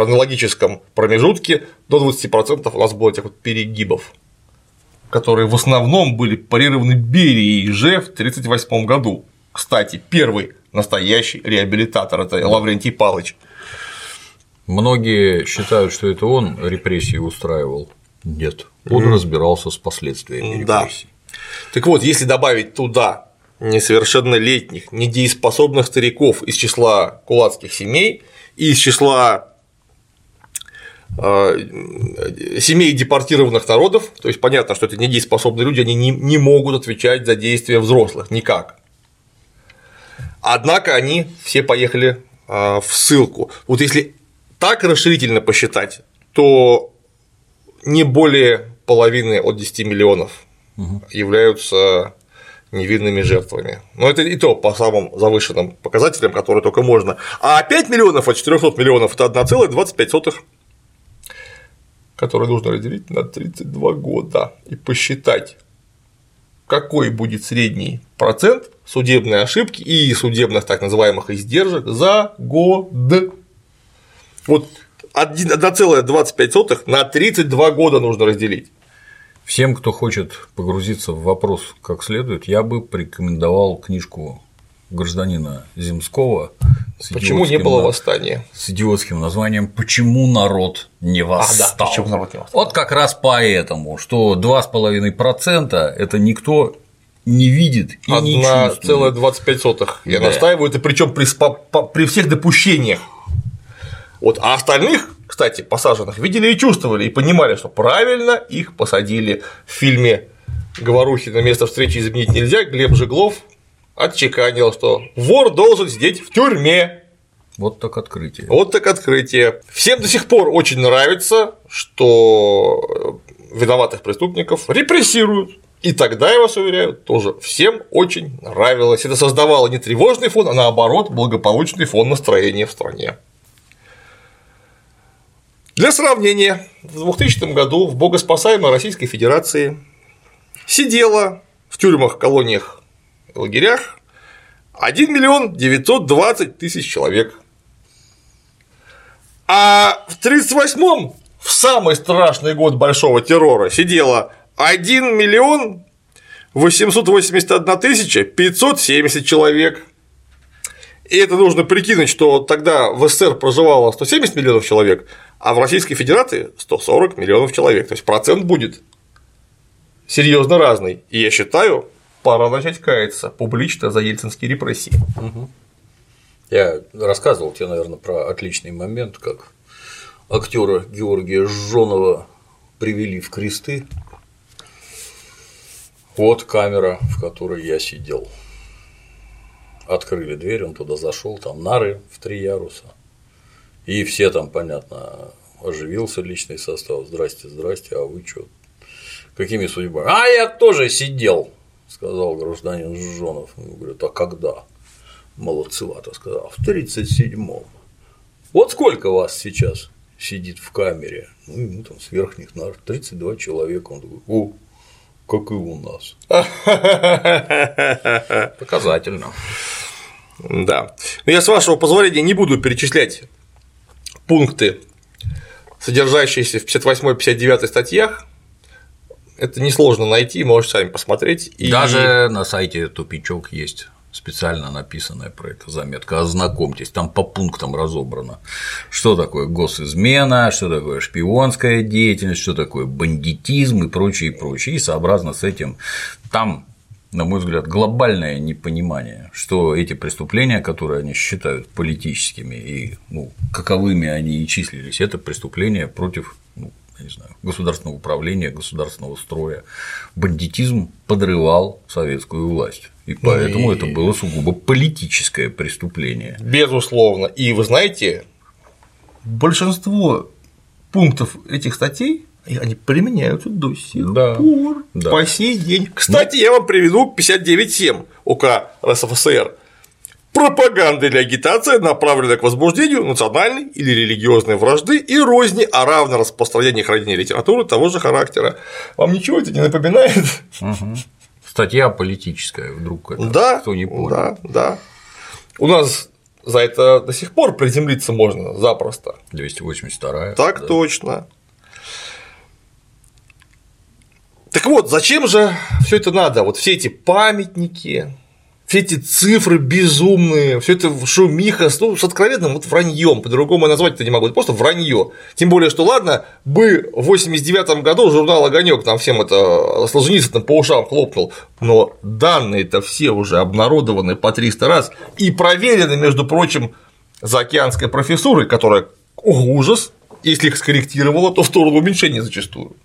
хронологическом промежутке до 20% у нас было этих вот перегибов, которые в основном были парированы Берией же в 1938 году. Кстати, первый настоящий реабилитатор – это Лаврентий Палыч. Многие считают, что это он репрессии устраивал. Нет, он mm. разбирался с последствиями да. репрессий. Так вот, если добавить туда несовершеннолетних, недееспособных стариков из числа кулацких семей и из числа семей депортированных народов, то есть понятно, что это недееспособные люди, они не, не могут отвечать за действия взрослых никак. Однако они все поехали э, в ссылку. Вот если так расширительно посчитать, то не более половины от 10 миллионов угу. являются невинными жертвами. Но это и то по самым завышенным показателям, которые только можно. А 5 миллионов от 400 миллионов – это 1,25, которые нужно разделить на 32 года и посчитать, какой будет средний процент судебной ошибки и судебных так называемых издержек за год. Вот 1,25 на 32 года нужно разделить. Всем, кто хочет погрузиться в вопрос как следует, я бы порекомендовал книжку гражданина Земского. Почему не было восстания? С идиотским названием «Почему народ не восстал?». А, да, почему народ не восстал? Вот как раз поэтому, что 2,5% – это никто не видит и не чувствует. 1,25 я да. настаиваю, это причем при, при всех допущениях вот, а остальных, кстати, посаженных видели и чувствовали, и понимали, что правильно их посадили. В фильме Говорухи на место встречи изменить нельзя, Глеб Жеглов отчеканил, что вор должен сидеть в тюрьме. Вот так открытие. Вот так открытие. Всем до сих пор очень нравится, что виноватых преступников репрессируют. И тогда, я вас уверяю, тоже всем очень нравилось. Это создавало не тревожный фон, а наоборот благополучный фон настроения в стране. Для сравнения, в 2000 году в богоспасаемой Российской Федерации сидело в тюрьмах, колониях, лагерях 1 миллион 920 тысяч человек. А в 1938-м, в самый страшный год большого террора, сидело 1 миллион 881 тысяча 570 человек. И это нужно прикинуть, что тогда в СССР проживало 170 миллионов человек, а в Российской Федерации 140 миллионов человек. То есть процент будет серьезно разный. И я считаю, пора начать каяться публично за ельцинские репрессии. Угу. Я рассказывал тебе, наверное, про отличный момент, как актера Георгия Жонова привели в кресты. Вот камера, в которой я сидел. Открыли дверь, он туда зашел, там нары в три яруса, и все там, понятно, оживился личный состав. Здрасте, здрасте, а вы что? Какими судьбами? А я тоже сидел, сказал гражданин Жжонов. Говорят, а когда? Молодцевато сказал, в 37-м. Вот сколько вас сейчас сидит в камере? Ну, ему там с верхних нар 32 человека. Он такой, о, как и у нас. <laughs> Показательно. Да. Я, с вашего позволения, не буду перечислять пункты, содержащиеся в 58-59 статьях, это несложно найти, можете сами посмотреть. И... Даже на сайте Тупичок есть специально написанная про это заметка. Ознакомьтесь, там по пунктам разобрано, что такое госизмена, что такое шпионская деятельность, что такое бандитизм и прочее, и прочее. И сообразно с этим там на мой взгляд, глобальное непонимание, что эти преступления, которые они считают политическими и ну, каковыми они и числились, это преступления против не знаю, государственного управления, государственного строя. Бандитизм подрывал советскую власть. И поэтому ну и... это было сугубо политическое преступление. Безусловно. И вы знаете, большинство пунктов этих статей и они применяются до сих Да, пор, да. по сей день. Кстати, я вам приведу 59.7 УК РСФСР. Пропаганда или агитация, направленная к возбуждению национальной или религиозной вражды и розни, а равно распространению и литературы того же характера. Вам ничего это не напоминает? Статья политическая, вдруг это, Да, кто не понял. да, да. У нас за это до сих пор приземлиться можно запросто. 282 Так да. точно. Так вот, зачем же все это надо? Вот все эти памятники, все эти цифры безумные, все это шумиха ну, с откровенным вот враньем, по-другому назвать это не могу, это просто вранье. Тем более, что ладно, бы в 89 году журнал Огонек там всем это Солженицын по ушам хлопнул, но данные-то все уже обнародованы по 300 раз и проверены, между прочим, заокеанской профессурой, которая о, ужас, если их скорректировала, то в сторону уменьшения зачастую.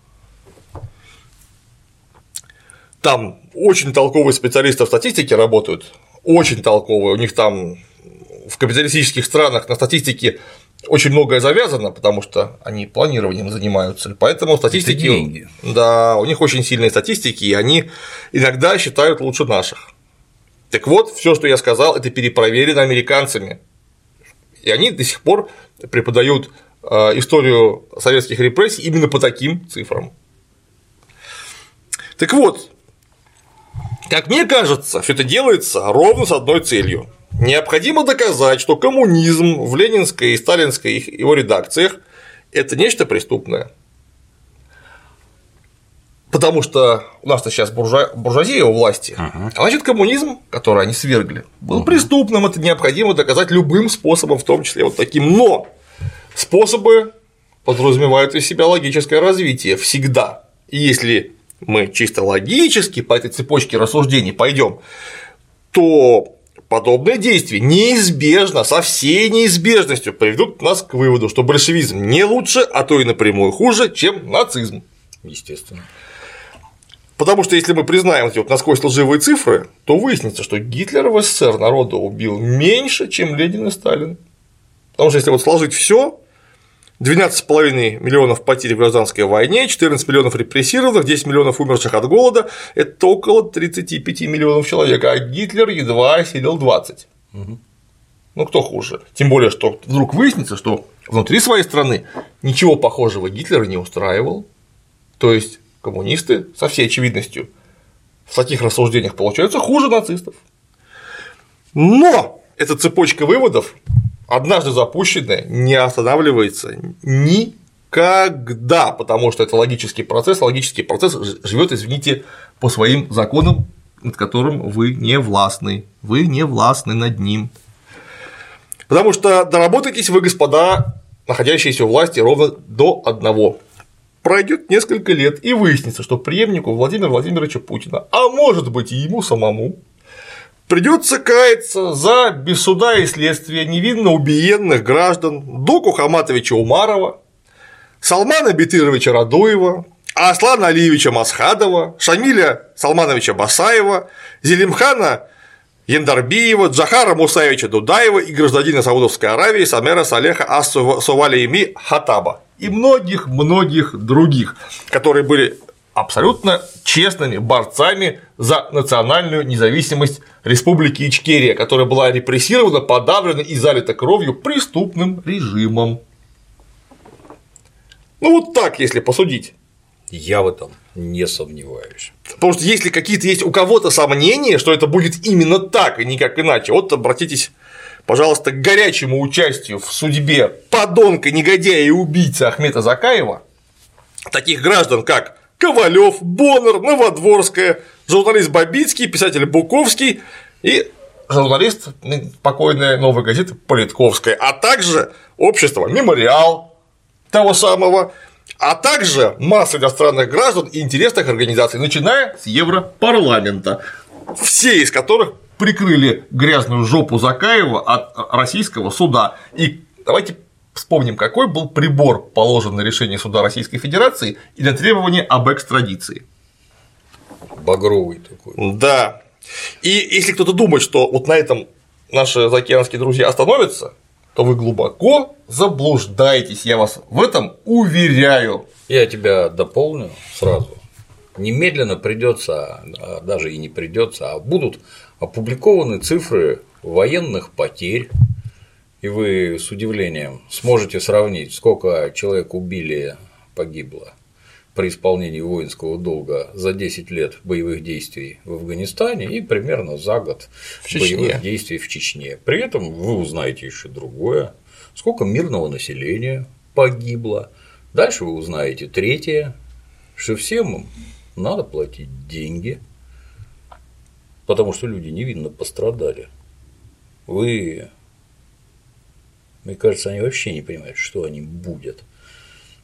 Там очень толковые специалисты в статистике работают, очень толковые, у них там в капиталистических странах на статистике очень многое завязано, потому что они планированием занимаются, поэтому статистики, деньги. да, у них очень сильные статистики, и они иногда считают лучше наших. Так вот, все, что я сказал, это перепроверено американцами, и они до сих пор преподают э, историю советских репрессий именно по таким цифрам. Так вот, как мне кажется, все это делается ровно с одной целью. Необходимо доказать, что коммунизм в ленинской и сталинской его редакциях – это нечто преступное. Потому что у нас-то сейчас буржуа... буржуазия у власти, а значит коммунизм, который они свергли, был преступным, это необходимо доказать любым способом, в том числе вот таким. Но способы подразумевают из себя логическое развитие всегда. И если мы чисто логически по этой цепочке рассуждений пойдем, то подобные действия неизбежно, со всей неизбежностью приведут нас к выводу, что большевизм не лучше, а то и напрямую хуже, чем нацизм. Естественно. Потому что если мы признаем эти вот насквозь лживые цифры, то выяснится, что Гитлер в СССР народу убил меньше, чем Ленин и Сталин. Потому что если вот сложить все, 12,5 миллионов потерь в гражданской войне, 14 миллионов репрессированных, 10 миллионов умерших от голода – это около 35 миллионов человек, а Гитлер едва осилил 20. Ну, кто хуже? Тем более, что вдруг выяснится, что внутри своей страны ничего похожего Гитлера не устраивал. То есть коммунисты со всей очевидностью в таких рассуждениях получаются хуже нацистов. Но эта цепочка выводов, однажды запущенная, не останавливается никогда, потому что это логический процесс, логический процесс живет, извините, по своим законам, над которым вы не властны, вы не властны над ним. Потому что доработайтесь вы, господа, находящиеся у власти, ровно до одного. Пройдет несколько лет и выяснится, что преемнику Владимира Владимировича Путина, а может быть и ему самому, придется каяться за без суда и следствия невинно убиенных граждан Доку Хаматовича Умарова, Салмана Бетыровича Радуева, Аслана Алиевича Масхадова, Шамиля Салмановича Басаева, Зелимхана Яндарбиева, Джахара Мусаевича Дудаева и гражданина Саудовской Аравии Самера Салеха Ас-Сувалиеми Хатаба и многих-многих других, которые были абсолютно честными борцами за национальную независимость Республики Ичкерия, которая была репрессирована, подавлена и залита кровью преступным режимом. Ну вот так, если посудить. Я в этом не сомневаюсь. Потому что если какие-то есть у кого-то сомнения, что это будет именно так и никак иначе, вот обратитесь, пожалуйста, к горячему участию в судьбе подонка, негодяя и убийцы Ахмета Закаева, таких граждан, как Ковалев, Боннер, Новодворская, журналист Бабицкий, писатель Буковский и журналист покойной новой газеты Политковская, а также общество Мемориал того самого, а также масса иностранных граждан и интересных организаций, начиная с Европарламента, все из которых прикрыли грязную жопу Закаева от российского суда. И давайте вспомним, какой был прибор положен на решение суда Российской Федерации и на требование об экстрадиции. Багровый такой. Да. И если кто-то думает, что вот на этом наши заокеанские друзья остановятся, то вы глубоко заблуждаетесь, я вас в этом уверяю. Я тебя дополню сразу. Немедленно придется, а даже и не придется, а будут опубликованы цифры военных потерь, и вы с удивлением сможете сравнить, сколько человек убили, погибло при исполнении воинского долга за 10 лет боевых действий в Афганистане и примерно за год боевых действий в Чечне. При этом вы узнаете еще другое, сколько мирного населения погибло. Дальше вы узнаете третье, что всем надо платить деньги, потому что люди невинно пострадали. Вы, мне кажется, они вообще не понимают, что они будут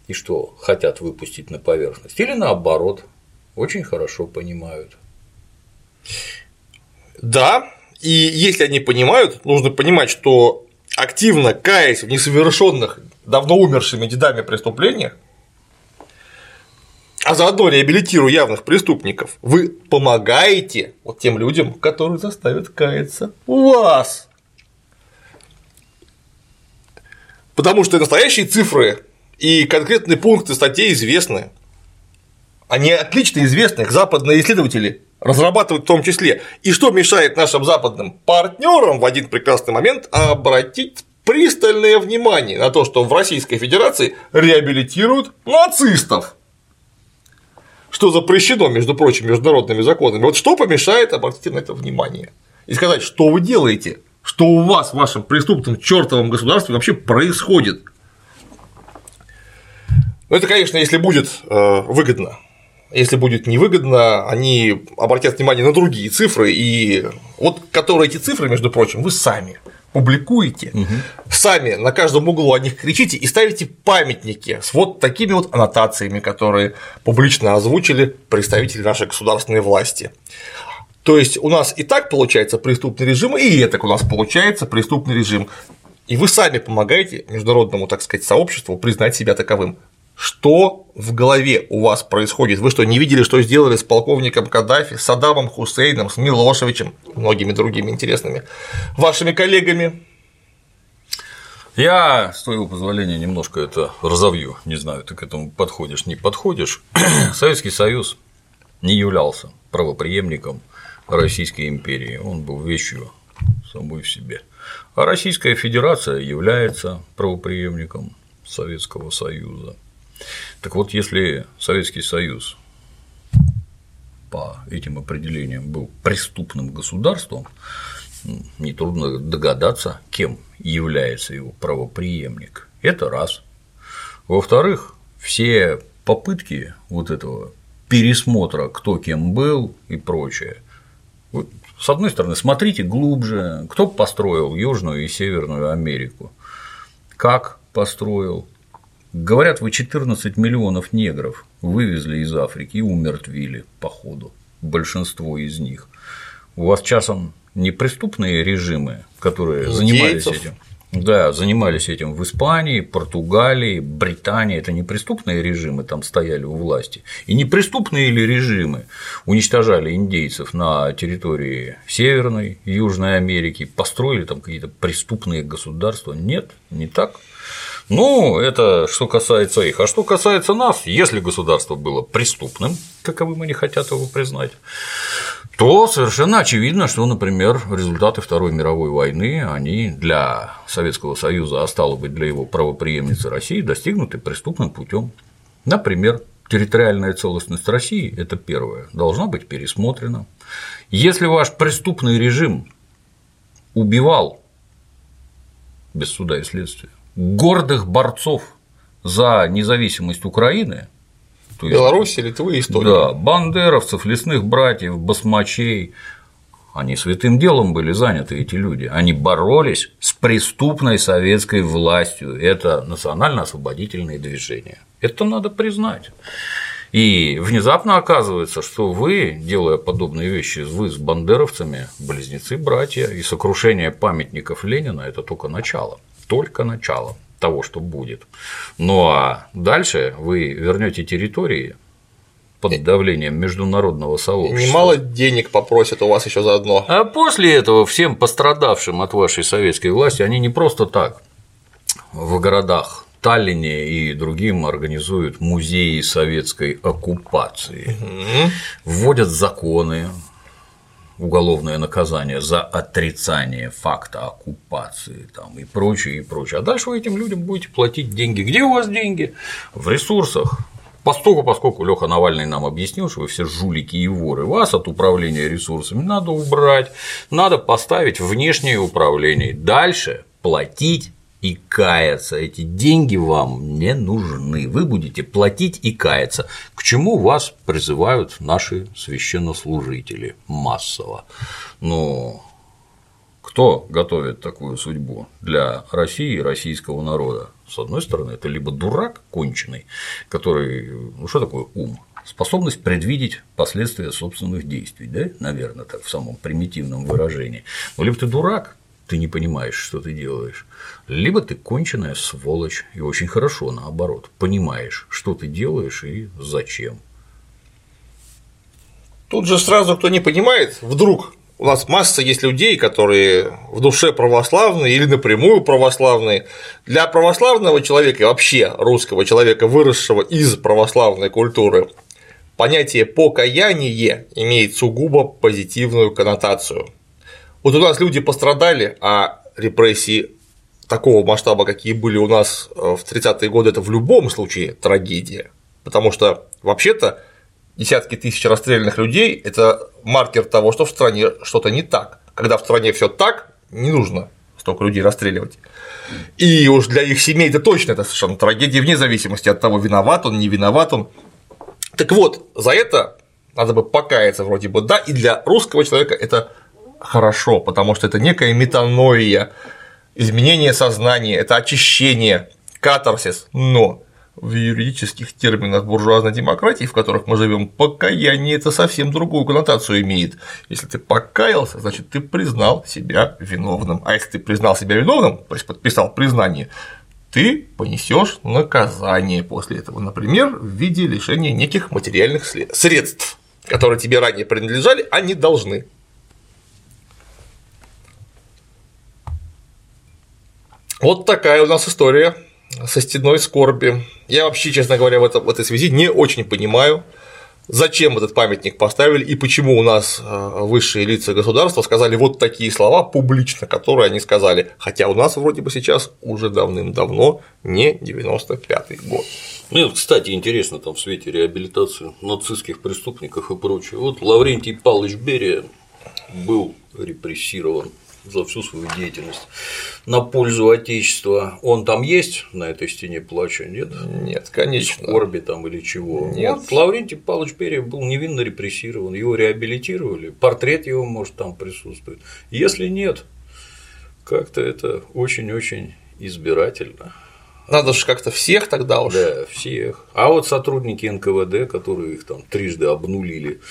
и что хотят выпустить на поверхность, или наоборот, очень хорошо понимают. Да, и если они понимают, нужно понимать, что активно каясь в несовершенных, давно умершими дедами преступлениях, а заодно реабилитируя явных преступников, вы помогаете вот тем людям, которые заставят каяться вас. Потому что настоящие цифры и конкретные пункты статей известны. Они отлично известны, их западные исследователи разрабатывают в том числе. И что мешает нашим западным партнерам в один прекрасный момент обратить пристальное внимание на то, что в Российской Федерации реабилитируют нацистов что запрещено, между прочим, международными законами. Вот что помешает обратить на это внимание и сказать, что вы делаете, что у вас в вашем преступном чертовом государстве вообще происходит. Ну, это, конечно, если будет э, выгодно. Если будет невыгодно, они обратят внимание на другие цифры, и вот которые эти цифры, между прочим, вы сами публикуете, угу. сами на каждом углу о них кричите и ставите памятники с вот такими вот аннотациями, которые публично озвучили представители нашей государственной власти. То есть у нас и так получается преступный режим, и это у нас получается преступный режим. И вы сами помогаете международному, так сказать, сообществу признать себя таковым. Что в голове у вас происходит? Вы что, не видели, что сделали с полковником Каддафи, с Саддамом Хусейном, с Милошевичем, многими другими интересными вашими коллегами? Я, с твоего позволения, немножко это разовью. Не знаю, ты к этому подходишь, не подходишь. <clears throat> Советский Союз не являлся правоприемником Российской империи. Он был вещью самой в себе. А Российская Федерация является правоприемником Советского Союза. Так вот, если Советский Союз по этим определениям был преступным государством, нетрудно догадаться, кем является его правоприемник. Это раз. Во-вторых, все попытки вот этого пересмотра, кто кем был и прочее. С одной стороны, смотрите глубже, кто построил Южную и Северную Америку, как построил, Говорят, вы 14 миллионов негров вывезли из Африки и умертвили по ходу, большинство из них. У вас часом не преступные режимы, которые Индейцев. занимались этим? Да, занимались этим в Испании, Португалии, Британии. Это не преступные режимы там стояли у власти. И не преступные ли режимы уничтожали индейцев на территории Северной, Южной Америки, построили там какие-то преступные государства? Нет, не так. Ну, это что касается их. А что касается нас, если государство было преступным, каковы мы не хотят его признать, то совершенно очевидно, что, например, результаты Второй мировой войны, они для Советского Союза, а стало быть, для его правоприемницы России, достигнуты преступным путем. Например, территориальная целостность России – это первое, должна быть пересмотрена. Если ваш преступный режим убивал без суда и следствия, гордых борцов за независимость Украины, то есть, Беларусь, Литвы, Эстония. Да, бандеровцев, лесных братьев, басмачей, они святым делом были заняты, эти люди. Они боролись с преступной советской властью. Это национально-освободительные движения. Это надо признать. И внезапно оказывается, что вы, делая подобные вещи, вы с бандеровцами близнецы-братья, и сокрушение памятников Ленина – это только начало только начало того, что будет. Ну а дальше вы вернете территории под давлением международного сообщества. Немало денег попросят у вас еще заодно. А после этого всем пострадавшим от вашей советской власти они не просто так в городах Таллине и другим организуют музеи советской оккупации, вводят законы, уголовное наказание за отрицание факта оккупации там, и прочее, и прочее. А дальше вы этим людям будете платить деньги. Где у вас деньги? В ресурсах. Поскольку, поскольку Леха Навальный нам объяснил, что вы все жулики и воры, вас от управления ресурсами надо убрать, надо поставить внешнее управление. Дальше платить и каяться. Эти деньги вам не нужны. Вы будете платить и каяться. К чему вас призывают наши священнослужители массово? Ну, кто готовит такую судьбу для России и российского народа? С одной стороны, это либо дурак конченый, который, ну что такое ум? Способность предвидеть последствия собственных действий, да, наверное, так в самом примитивном выражении. Ну, либо ты дурак, ты не понимаешь, что ты делаешь, либо ты конченая сволочь, и очень хорошо, наоборот, понимаешь, что ты делаешь и зачем. Тут же сразу, кто не понимает, вдруг у нас масса есть людей, которые в душе православные или напрямую православные. Для православного человека, вообще русского человека, выросшего из православной культуры, понятие покаяние имеет сугубо позитивную коннотацию. Вот у нас люди пострадали, а репрессии такого масштаба, какие были у нас э, в 30-е годы, это в любом случае трагедия. Потому что вообще-то десятки тысяч расстрелянных людей – это маркер того, что в стране что-то не так. Когда в стране все так, не нужно столько людей расстреливать. И уж для их семей это точно это совершенно трагедия, вне зависимости от того, виноват он, не виноват он. Так вот, за это надо бы покаяться вроде бы, да, и для русского человека это хорошо, потому что это некая метаноия, изменение сознания, это очищение, катарсис, но в юридических терминах буржуазной демократии, в которых мы живем, покаяние это совсем другую коннотацию имеет. Если ты покаялся, значит ты признал себя виновным. А если ты признал себя виновным, то есть подписал признание, ты понесешь наказание после этого, например, в виде лишения неких материальных средств, которые тебе ранее принадлежали, а не должны. Вот такая у нас история со стеной скорби. Я вообще, честно говоря, в, этом, в этой связи не очень понимаю, зачем этот памятник поставили и почему у нас э, высшие лица государства сказали вот такие слова публично, которые они сказали, хотя у нас вроде бы сейчас уже давным-давно не 95-й год. Ну, кстати, интересно там в свете реабилитации нацистских преступников и прочее. Вот Лаврентий Павлович Берия был репрессирован за всю свою деятельность на пользу Отечества. Он там есть на этой стене плача, нет? Нет, конечно. Скорби там или чего. Нет. Вот Лаврентий Павлович Перьев был невинно репрессирован, его реабилитировали, портрет его может там присутствует. Если нет, как-то это очень-очень избирательно. Надо же как-то всех тогда уж. Да, всех. А вот сотрудники НКВД, которые их там трижды обнулили,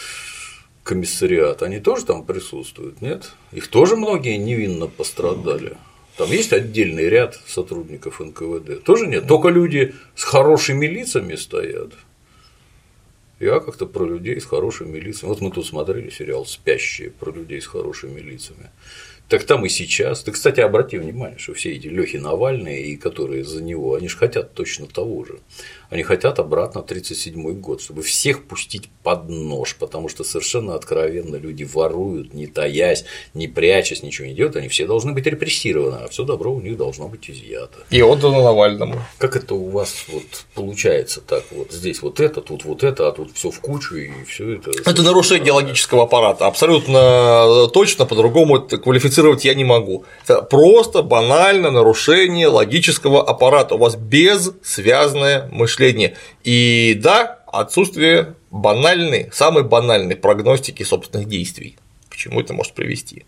комиссариат, они тоже там присутствуют, нет? Их тоже многие невинно пострадали. Там есть отдельный ряд сотрудников НКВД. Тоже нет. Только люди с хорошими лицами стоят. Я как-то про людей с хорошими лицами. Вот мы тут смотрели сериал Спящие про людей с хорошими лицами. Так там и сейчас. Ты, кстати, обрати внимание, что все эти Лехи Навальные и которые за него, они же хотят точно того же. Они хотят обратно 1937 год, чтобы всех пустить под нож, потому что совершенно откровенно люди воруют, не таясь, не прячась, ничего не делают, они все должны быть репрессированы, а все добро у них должно быть изъято. И отдано Навальному. Как это у вас вот получается так? Вот здесь вот это, тут вот это, а тут все в кучу и все это. Это нарушение логического аппарата. Абсолютно точно по-другому квалифицировать я не могу. Это просто банально нарушение логического аппарата. У вас бессвязное мышление мышления. И да, отсутствие банальной, самой банальной прогностики собственных действий. К чему это может привести?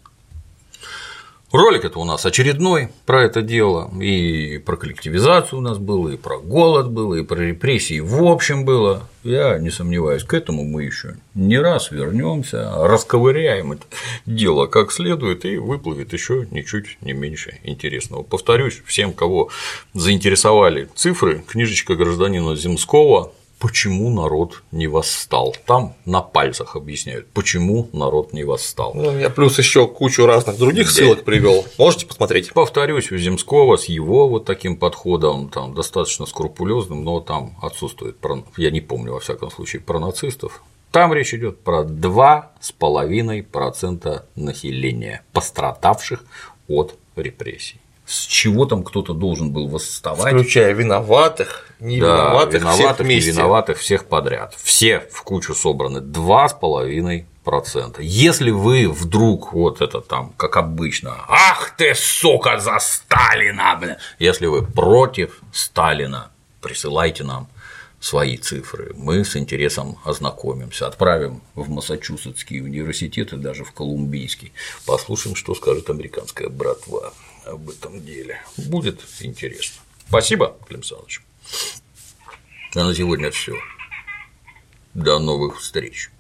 Ролик это у нас очередной про это дело, и про коллективизацию у нас было, и про голод было, и про репрессии в общем было. Я не сомневаюсь, к этому мы еще не раз вернемся, расковыряем это дело как следует, и выплывет еще ничуть не меньше интересного. Повторюсь, всем, кого заинтересовали цифры, книжечка гражданина Земского почему народ не восстал. Там на пальцах объясняют, почему народ не восстал. Ну, я плюс еще кучу разных других да. ссылок привел. Можете посмотреть. Повторюсь, у Земского с его вот таким подходом, там достаточно скрупулезным, но там отсутствует, я не помню, во всяком случае, про нацистов. Там речь идет про 2,5% населения, пострадавших от репрессий с чего там кто-то должен был восставать. Включая виноватых, не да, виноватых, виноватых, всех вместе. не виноватых, всех подряд. Все в кучу собраны. Два с половиной процента. Если вы вдруг вот это там, как обычно, ах ты, сука, за Сталина, блин. Если вы против Сталина, присылайте нам свои цифры. Мы с интересом ознакомимся, отправим в Массачусетский университет и даже в Колумбийский. Послушаем, что скажет американская братва об этом деле. Будет интересно. Спасибо, Клим Саныч. А на сегодня все. До новых встреч.